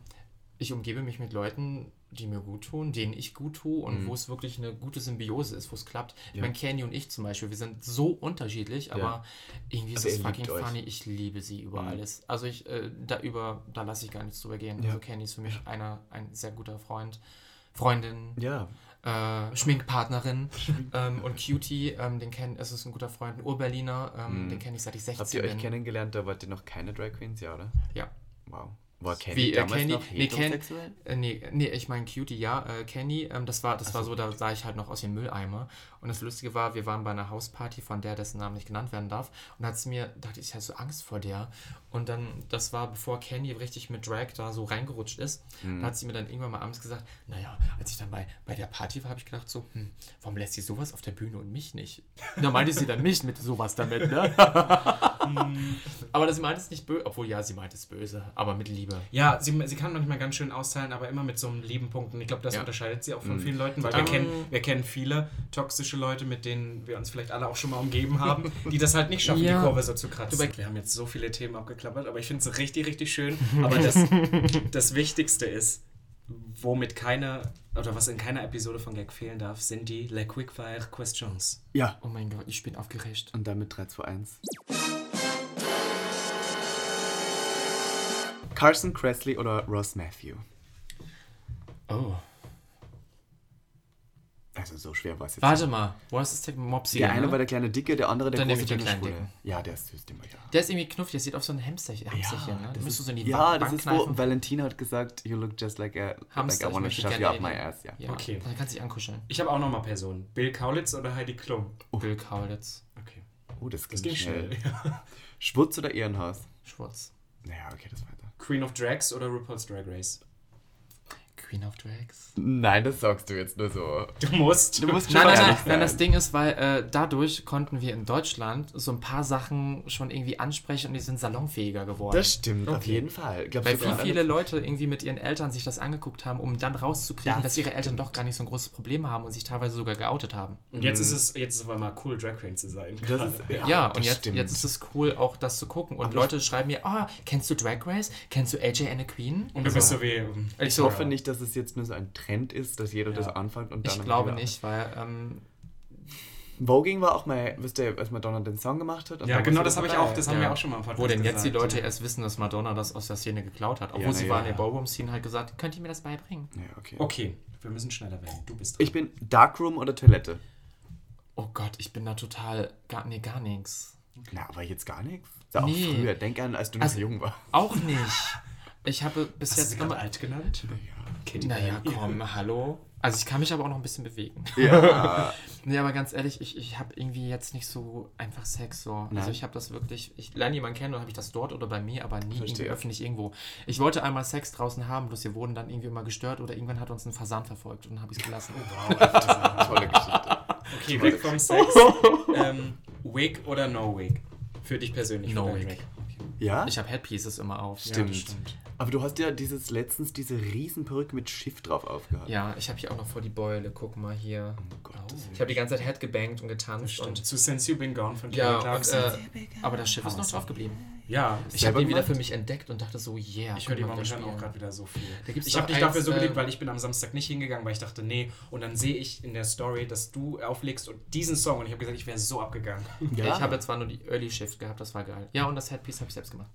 ich umgebe mich mit Leuten, die mir gut tun, denen ich gut tue und wo es wirklich eine gute Symbiose ist, wo es klappt. Ich Mhm. Ja. meine, Candy und ich zum Beispiel, wir sind so unterschiedlich, aber irgendwie ist Aber es ihr fucking funny. Ich liebe sie über Mhm. alles. Also ich, äh, da über, da lasse ich gar nichts drüber gehen. Ja. Also Candy ist für mich einer, ein sehr guter Freund. Freundin, Ja. Äh, Schminkpartnerin ähm, und Cutie, ähm, den kennt, es ist ein guter Freund, ein Urberliner, ähm, Mhm. den kenne ich seit ich 16 Habt ihr euch bin. kennengelernt, da wart ihr noch keine Drag Queens, ja, oder? Ja. Wow. War Kenny Wie, äh, Kenny- noch nee, Ken-? Äh, nee, nee, ich meine Cutie, ja. Äh, Kenny, ähm, das war, das Ach war so. da sah ich halt noch aus dem Mülleimer. Und das Lustige war, wir waren bei einer Hausparty von der, dessen Name nicht genannt werden darf. Und da hat sie mir, dachte ich, ich hatte so Angst vor der. Und dann, das war bevor Kenny richtig mit Drag da so reingerutscht ist. Mhm. Da hat sie mir dann irgendwann mal abends gesagt, naja, als ich dann bei, bei der Party war, habe ich gedacht so, hm, warum lässt sie sowas auf der Bühne und mich nicht? Und da meinte sie dann mich mit sowas damit, ne? aber das meinte es nicht böse, obwohl ja, sie meinte es böse, aber mit Liebe Liebe. Ja, sie, sie kann manchmal ganz schön austeilen, aber immer mit so einem lieben Punkt. Und ich glaube, das Ja. unterscheidet sie auch von vielen Leuten, weil wir, Ähm. kennen, wir kennen viele toxische Leute, mit denen wir uns vielleicht alle auch schon mal umgeben haben, die das halt nicht schaffen, Ja. die Kurve so zu kratzen. Wir haben jetzt so viele Themen abgeklappert, aber ich finde es richtig, richtig schön. Aber das, das Wichtigste ist, womit keine, oder was in keiner Episode von Gag fehlen darf, sind die Le Quickfire Questions. Ja. Oh mein Gott, ich bin aufgeregt. Und damit 3, 2, 1. Carson Kressley oder Ross Matthew? Oh. Also so schwer war es jetzt. Warte mal, was ist der Mopsy? Der eine ne? war der kleine Dicke, der andere der große ich den kleine Schwule. Ja, der ist süß, den ja. Der ist irgendwie knuffig, der sieht auf so ein Hamsterchen, Hamsterchen ne? das ist, so in die ja, Wand das ist, kneifen. wo Valentina hat gesagt, you look just like a, Hamster, like I ich wanna shove you up my ass. Ja. Ja, Okay. Dann kannst du dich ankuscheln. Ich habe auch noch mal Personen. Bill Kaulitz oder Heidi Klum? Bill Kaulitz, Okay. Oh, das, Das ging ging schnell. schnell. Ja. Schwutz oder Ehrenhaus? Schwarz. Naja, okay, das weiter. Queen of Drags oder RuPaul's Drag Race? Queen of Drags. Nein, das sagst du jetzt nur so. Du musst. Du musst Nein, nein, nein, nein, das. Ding ist, weil äh, dadurch konnten wir in Deutschland so ein paar Sachen schon irgendwie ansprechen und die sind salonfähiger geworden. Das stimmt, auf Okay. jeden Fall. Glaubst weil viel, viele Leute irgendwie mit ihren Eltern sich das angeguckt haben, um dann rauszukriegen, Das dass ihre Eltern doch gar nicht so ein großes Problem haben und sich teilweise sogar geoutet haben. Und jetzt ist es jetzt ist auf einmal cool, Drag Queen zu sein. Das ist, ja, Ja, und jetzt, stimmt. jetzt ist es cool, auch das zu gucken. Und Leute schreiben mir, oh, kennst du Drag Race? Kennst du AJ and the Queen? Und du bist so wie. ähm, Ich Ich so, hoffe nicht, dass es jetzt nur so ein Trend ist, dass jeder das anfängt und dann. ich glaube nicht, weil ähm, Voging war auch mal, wisst ihr, als Madonna den Song gemacht hat? und Ja, genau, war das sie habe ich auch, das haben Ja. wir auch schon mal im Podcast wo denn jetzt die gesagt. Leute erst wissen, dass Madonna das aus der Szene geklaut hat. Obwohl Ja, sie na war ja. in der Ballroom-Szene halt gesagt, könnt ihr mir das beibringen? Ja, okay. Okay, wir müssen schneller werden. Du bist dran. Ich bin Darkroom oder Toilette? Oh Gott, ich bin da total, gar, nee, gar nichts. Na, aber jetzt gar nichts. Ja, auch Nee. früher. Denk an, als du noch Also- so jung warst. Auch nicht. Ich habe bis Hast du sie jetzt gerade immer... alt genannt? Katy Naja, komm, hallo. Also ich kann mich aber auch noch ein bisschen bewegen. Ja. Nee, aber ganz ehrlich, ich, ich habe irgendwie jetzt nicht so einfach Sex so. Also Nein. ich habe das wirklich, ich lerne jemanden kennen und habe ich das dort oder bei mir, aber nie irgendwie öffentlich irgendwo. Ich wollte einmal Sex draußen haben, bloß wir wurden dann irgendwie immer gestört oder irgendwann hat uns ein Fasan verfolgt und dann habe ich es gelassen. Tolle Geschichte. Okay, weg vom Sex. ähm, Wig oder No Wig? Für dich persönlich. No Wig. Ja? Ich habe Headpieces immer auf. Stimmt. das stimmt. Aber du hast ja dieses letztens diese riesen Perücke mit Schiff drauf aufgehabt. Ja, ich habe hier auch noch vor die Beule, guck mal hier. Oh Gott, das Ich habe die ganze Zeit Head gebankt und getanzt Stimmt. und Zu Since You've Been Gone von ja, Kelly und, Clarkson. äh, aber das Schiff ist noch drauf geblieben. Ja, Ich habe die wieder für mich entdeckt und dachte so, yeah. ich höre die momentan auch gerade wieder so viel. Da gibt's ich habe dich dafür so geliebt, äh, weil ich bin am Samstag nicht hingegangen, weil ich dachte, nee. Und dann sehe ich in der Story, dass du auflegst und diesen Song und ich habe gesagt, ich wäre so abgegangen. Ja. Ich habe zwar nur die Early Shift gehabt, das war geil. Ja, und das Headpiece habe ich selbst gemacht.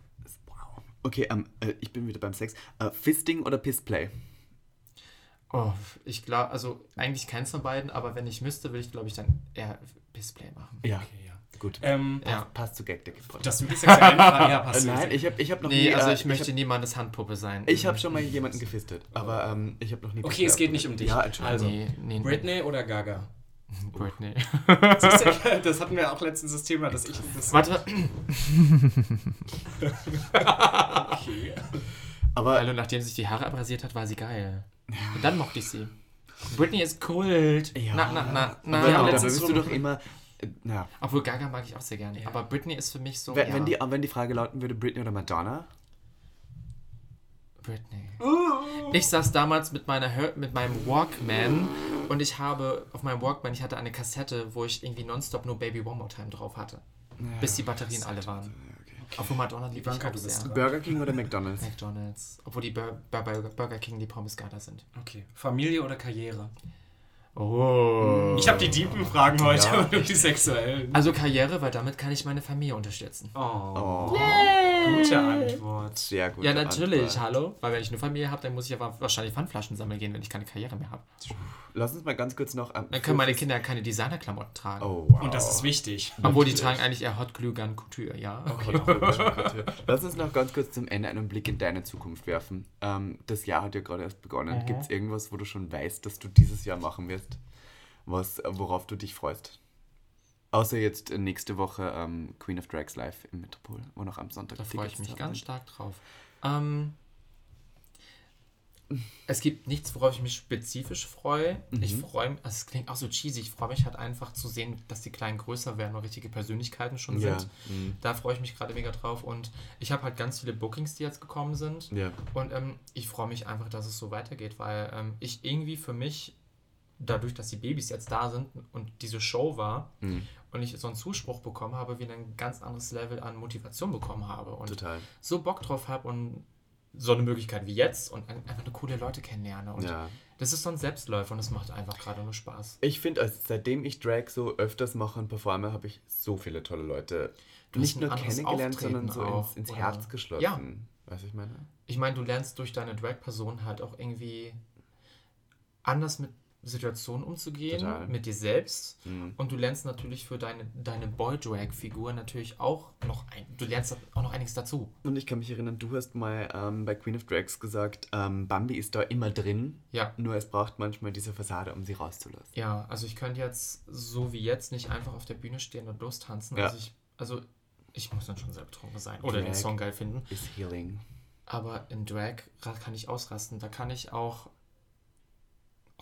Wow. Okay, ähm, äh, ich bin wieder beim Sex. Äh, Fisting oder Pissplay? Oh, ich glaube, also eigentlich keins von beiden, aber wenn ich müsste, würde ich glaube ich dann eher Display machen. Ja, Okay, ja. Gut. Ähm, Ja. Passt zu Gag der. Dass du die sexuellen Fragen ja, passt. nein, ich habe ich hab noch Nee, nie. also äh, ich möchte hab- niemandes Handpuppe sein. Ich habe schon mal jemanden gefistet, aber ähm, ich habe noch nie. Okay, es geht nicht um dich. Ja, Entschuldigung. Also, Nee, nee, Britney oder Gaga? Britney. Du, das hatten wir auch letztens das Thema, dass ich das. Warte, Okay. aber also nachdem sie sich die Haare abrasiert hat, war sie geil. Und dann mochte ich sie. Britney ist Kult. Ja. Na, na, na, na. aber Ja, da letztens bist du doch immer. Äh, na, Obwohl Gaga mag ich auch sehr gerne. Aber Britney ist für mich so. wenn, ja, wenn, die, wenn die Frage lauten würde, Britney oder Madonna? Britney. Ich saß damals mit, meiner mit meinem Walkman und ich habe auf meinem Walkman, ich hatte eine Kassette, wo ich irgendwie nonstop nur Baby One More Time drauf hatte. bis die Batterien alle waren. Obwohl Madonna liebe ich auch sehr. Burger King oder McDonalds? McDonalds. Obwohl die Bur Bur Bur Burger King die Pommes geiler sind. Okay. Familie oder Karriere? Oh. Ich habe die tiefen Fragen heute Ja, und die sexuellen. Also Karriere, weil damit kann ich meine Familie unterstützen. Oh, Oh, gute Antwort. sehr gut. Ja, natürlich, hallo. Weil wenn ich eine Familie habe, dann muss ich ja wa- wahrscheinlich Pfandflaschen sammeln gehen, wenn ich keine Karriere mehr habe. Lass uns mal ganz kurz noch. Ähm, Dann können meine Kinder keine Designerklamotten tragen. Oh, wow. Und das ist wichtig. Obwohl die tragen eigentlich eher Hot Glue Gun Couture, ja. Okay. Lass uns noch ganz kurz zum Ende einen Blick in deine Zukunft werfen. Ähm, das Jahr hat ja gerade erst begonnen. Mhm. Gibt es irgendwas, wo du schon weißt, dass du dieses Jahr machen wirst? Was, äh, worauf du dich freust? Außer jetzt äh, nächste Woche ähm, Queen of Drags live im Metropol, wo noch am Sonntag Da freue ich mich ganz stark drauf. Ähm, es gibt nichts, worauf ich mich spezifisch freue. Ich Mhm. freue mich, also es klingt auch so cheesy, ich freue mich halt einfach zu sehen, dass die Kleinen größer werden und richtige Persönlichkeiten schon Ja, sind. mhm. Da freue ich mich gerade mega drauf und ich habe halt ganz viele Bookings, die jetzt gekommen sind. Ja. Und ähm, ich freue mich einfach, dass es so weitergeht, weil ähm, ich irgendwie für mich, dadurch, dass die Babys jetzt da sind und diese Show war Mhm. und ich so einen Zuspruch bekommen habe, wieder ein ganz anderes Level an Motivation bekommen habe und Total. so Bock drauf habe und so eine Möglichkeit wie jetzt und ein- einfach eine coole Leute kennenlerne. Und Ja. das ist so ein Selbstläufer und es macht einfach gerade nur Spaß. Ich finde, also seitdem ich Drag so öfters mache und performe, habe ich so viele tolle Leute Du nicht nur kennengelernt, sondern Auftreten so auch, ins, ins Herz geschlossen. Ja. Weißt du, ich meine? Ich meine, du lernst durch deine Drag-Person halt auch irgendwie anders mit Situationen umzugehen, Total. mit dir selbst. Mhm. Und du lernst natürlich für deine, deine Boy-Drag-Figur natürlich auch noch ein, du lernst auch noch einiges dazu. Und ich kann mich erinnern, du hast mal ähm, bei Queen of Drags gesagt, ähm, Bambi ist da immer drin, Ja. nur es braucht manchmal diese Fassade, um sie rauszulassen. Ja, also ich könnte jetzt so wie jetzt nicht einfach auf der Bühne stehen und lostanzen. Ja. Also ich, also ich muss dann schon sehr betrunken sein oder den Drag. Song geil finden. Ist Healing. Aber in Drag ra- kann ich ausrasten. Da kann ich auch,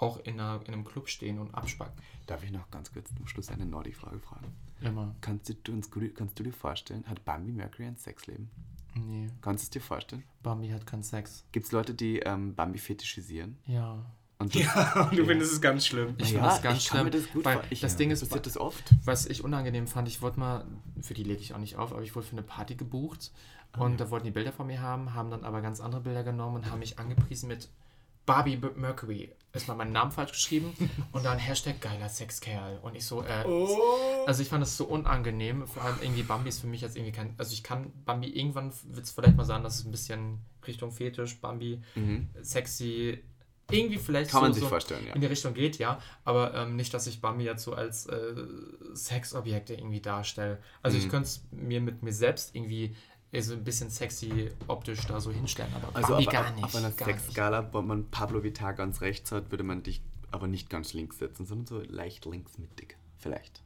auch in, einer, in einem Club stehen und abspacken. Darf ich noch ganz kurz zum Schluss eine Naughty-Frage fragen? Immer. Kannst du, uns, kannst du dir vorstellen, hat Bambi Mercury ein Sexleben? Nee, Kannst du es dir vorstellen? Bambi hat keinen Sex. Gibt es Leute, die ähm, Bambi fetischisieren? Ja. Und Ja, und du findest es ganz schlimm. Ich Ja, finde das ganz ich schlimm. das gut weil ich- das ja, Ding ist, passiert das oft? was ich unangenehm fand, ich wollte mal, für die lege ich auch nicht auf, aber ich wurde für eine Party gebucht Ah, und da wollten die Bilder von mir haben, haben dann aber ganz andere Bilder genommen und haben mich angepriesen mit Barbie Mercury. Erstmal meinen Namen falsch geschrieben und dann Hashtag geiler Sexkerl. Und ich so, äh, Oh. also ich fand das so unangenehm. Vor allem irgendwie Bambi ist für mich jetzt irgendwie kein, also ich kann Bambi irgendwann wird es vielleicht mal sagen, dass es ein bisschen Richtung Fetisch, Bambi, sexy, irgendwie vielleicht Mhm. Kann man so, sich so vorstellen, ja. in die Richtung geht, ja. Aber ähm, nicht, dass ich Bambi jetzt so als äh, Sexobjekte irgendwie darstelle. Also Mhm. ich könnte es mir mit mir selbst irgendwie so ein bisschen sexy optisch da so hinstellen, aber Also Bambi auf, gar auf, nicht. auf einer gar nicht. Sexskala, wo man Pablo Vittar ganz rechts hat, würde man dich aber nicht ganz links setzen, sondern so leicht links mittig. Vielleicht.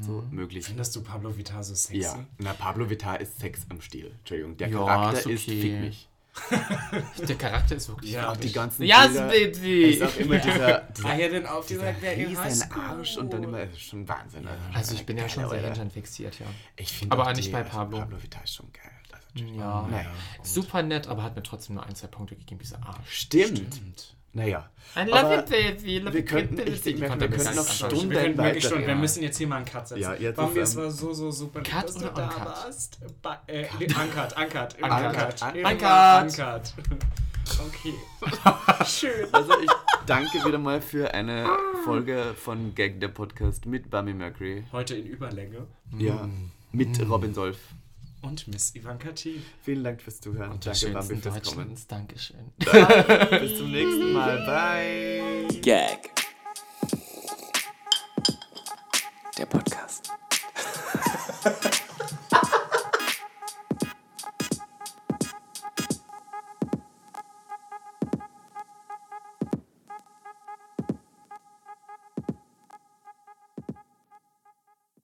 So Mhm. möglich. Findest du Pablo Vittar so sexy? Ja, na, Pablo Vittar ist Sex am Stiel. Entschuldigung, der Ja, Charakter ist ist okay. Fick mich. Der Charakter ist wirklich Ja, Auch die ganzen Yes, Bilder, baby! ist auch immer dieser, dieser Ah, ja, denn auf dieser riesen Arsch und dann immer, das ist schon Wahnsinn. Also ich bin ja schon sehr? Händchen fixiert, ja. Ich finde Aber auch nicht die- bei also Pablo. Pablo Vittar ist schon geil. Also. Ja, Naja, super nett, aber hat mir trotzdem nur ein, zwei Punkte gegeben, dieser Arsch. Stimmt. Naja. I love Aber it, baby. Love wir könnten- ich wir könnten noch. Stunden Wir können wirklich weiter. wir Ja. müssen jetzt hier mal einen Cut setzen. Ja, jetzt Bambi, es ähm, war so, so super, Cut dass du oder da uncut? warst. Ba äh, uncut, uncut, Uncut. uncut. Okay. Schön. Also ich danke wieder mal für eine Folge von Gag der Podcast mit Bambi Mercury. Heute in Überlänge. Ja. Mit Robin Solf. Und Miss Ivanka T. Vielen Dank fürs Zuhören. Und danke Bambi fürs Kommen. Dankeschön. Bis zum nächsten Mal. Bye. Gag. Der Podcast.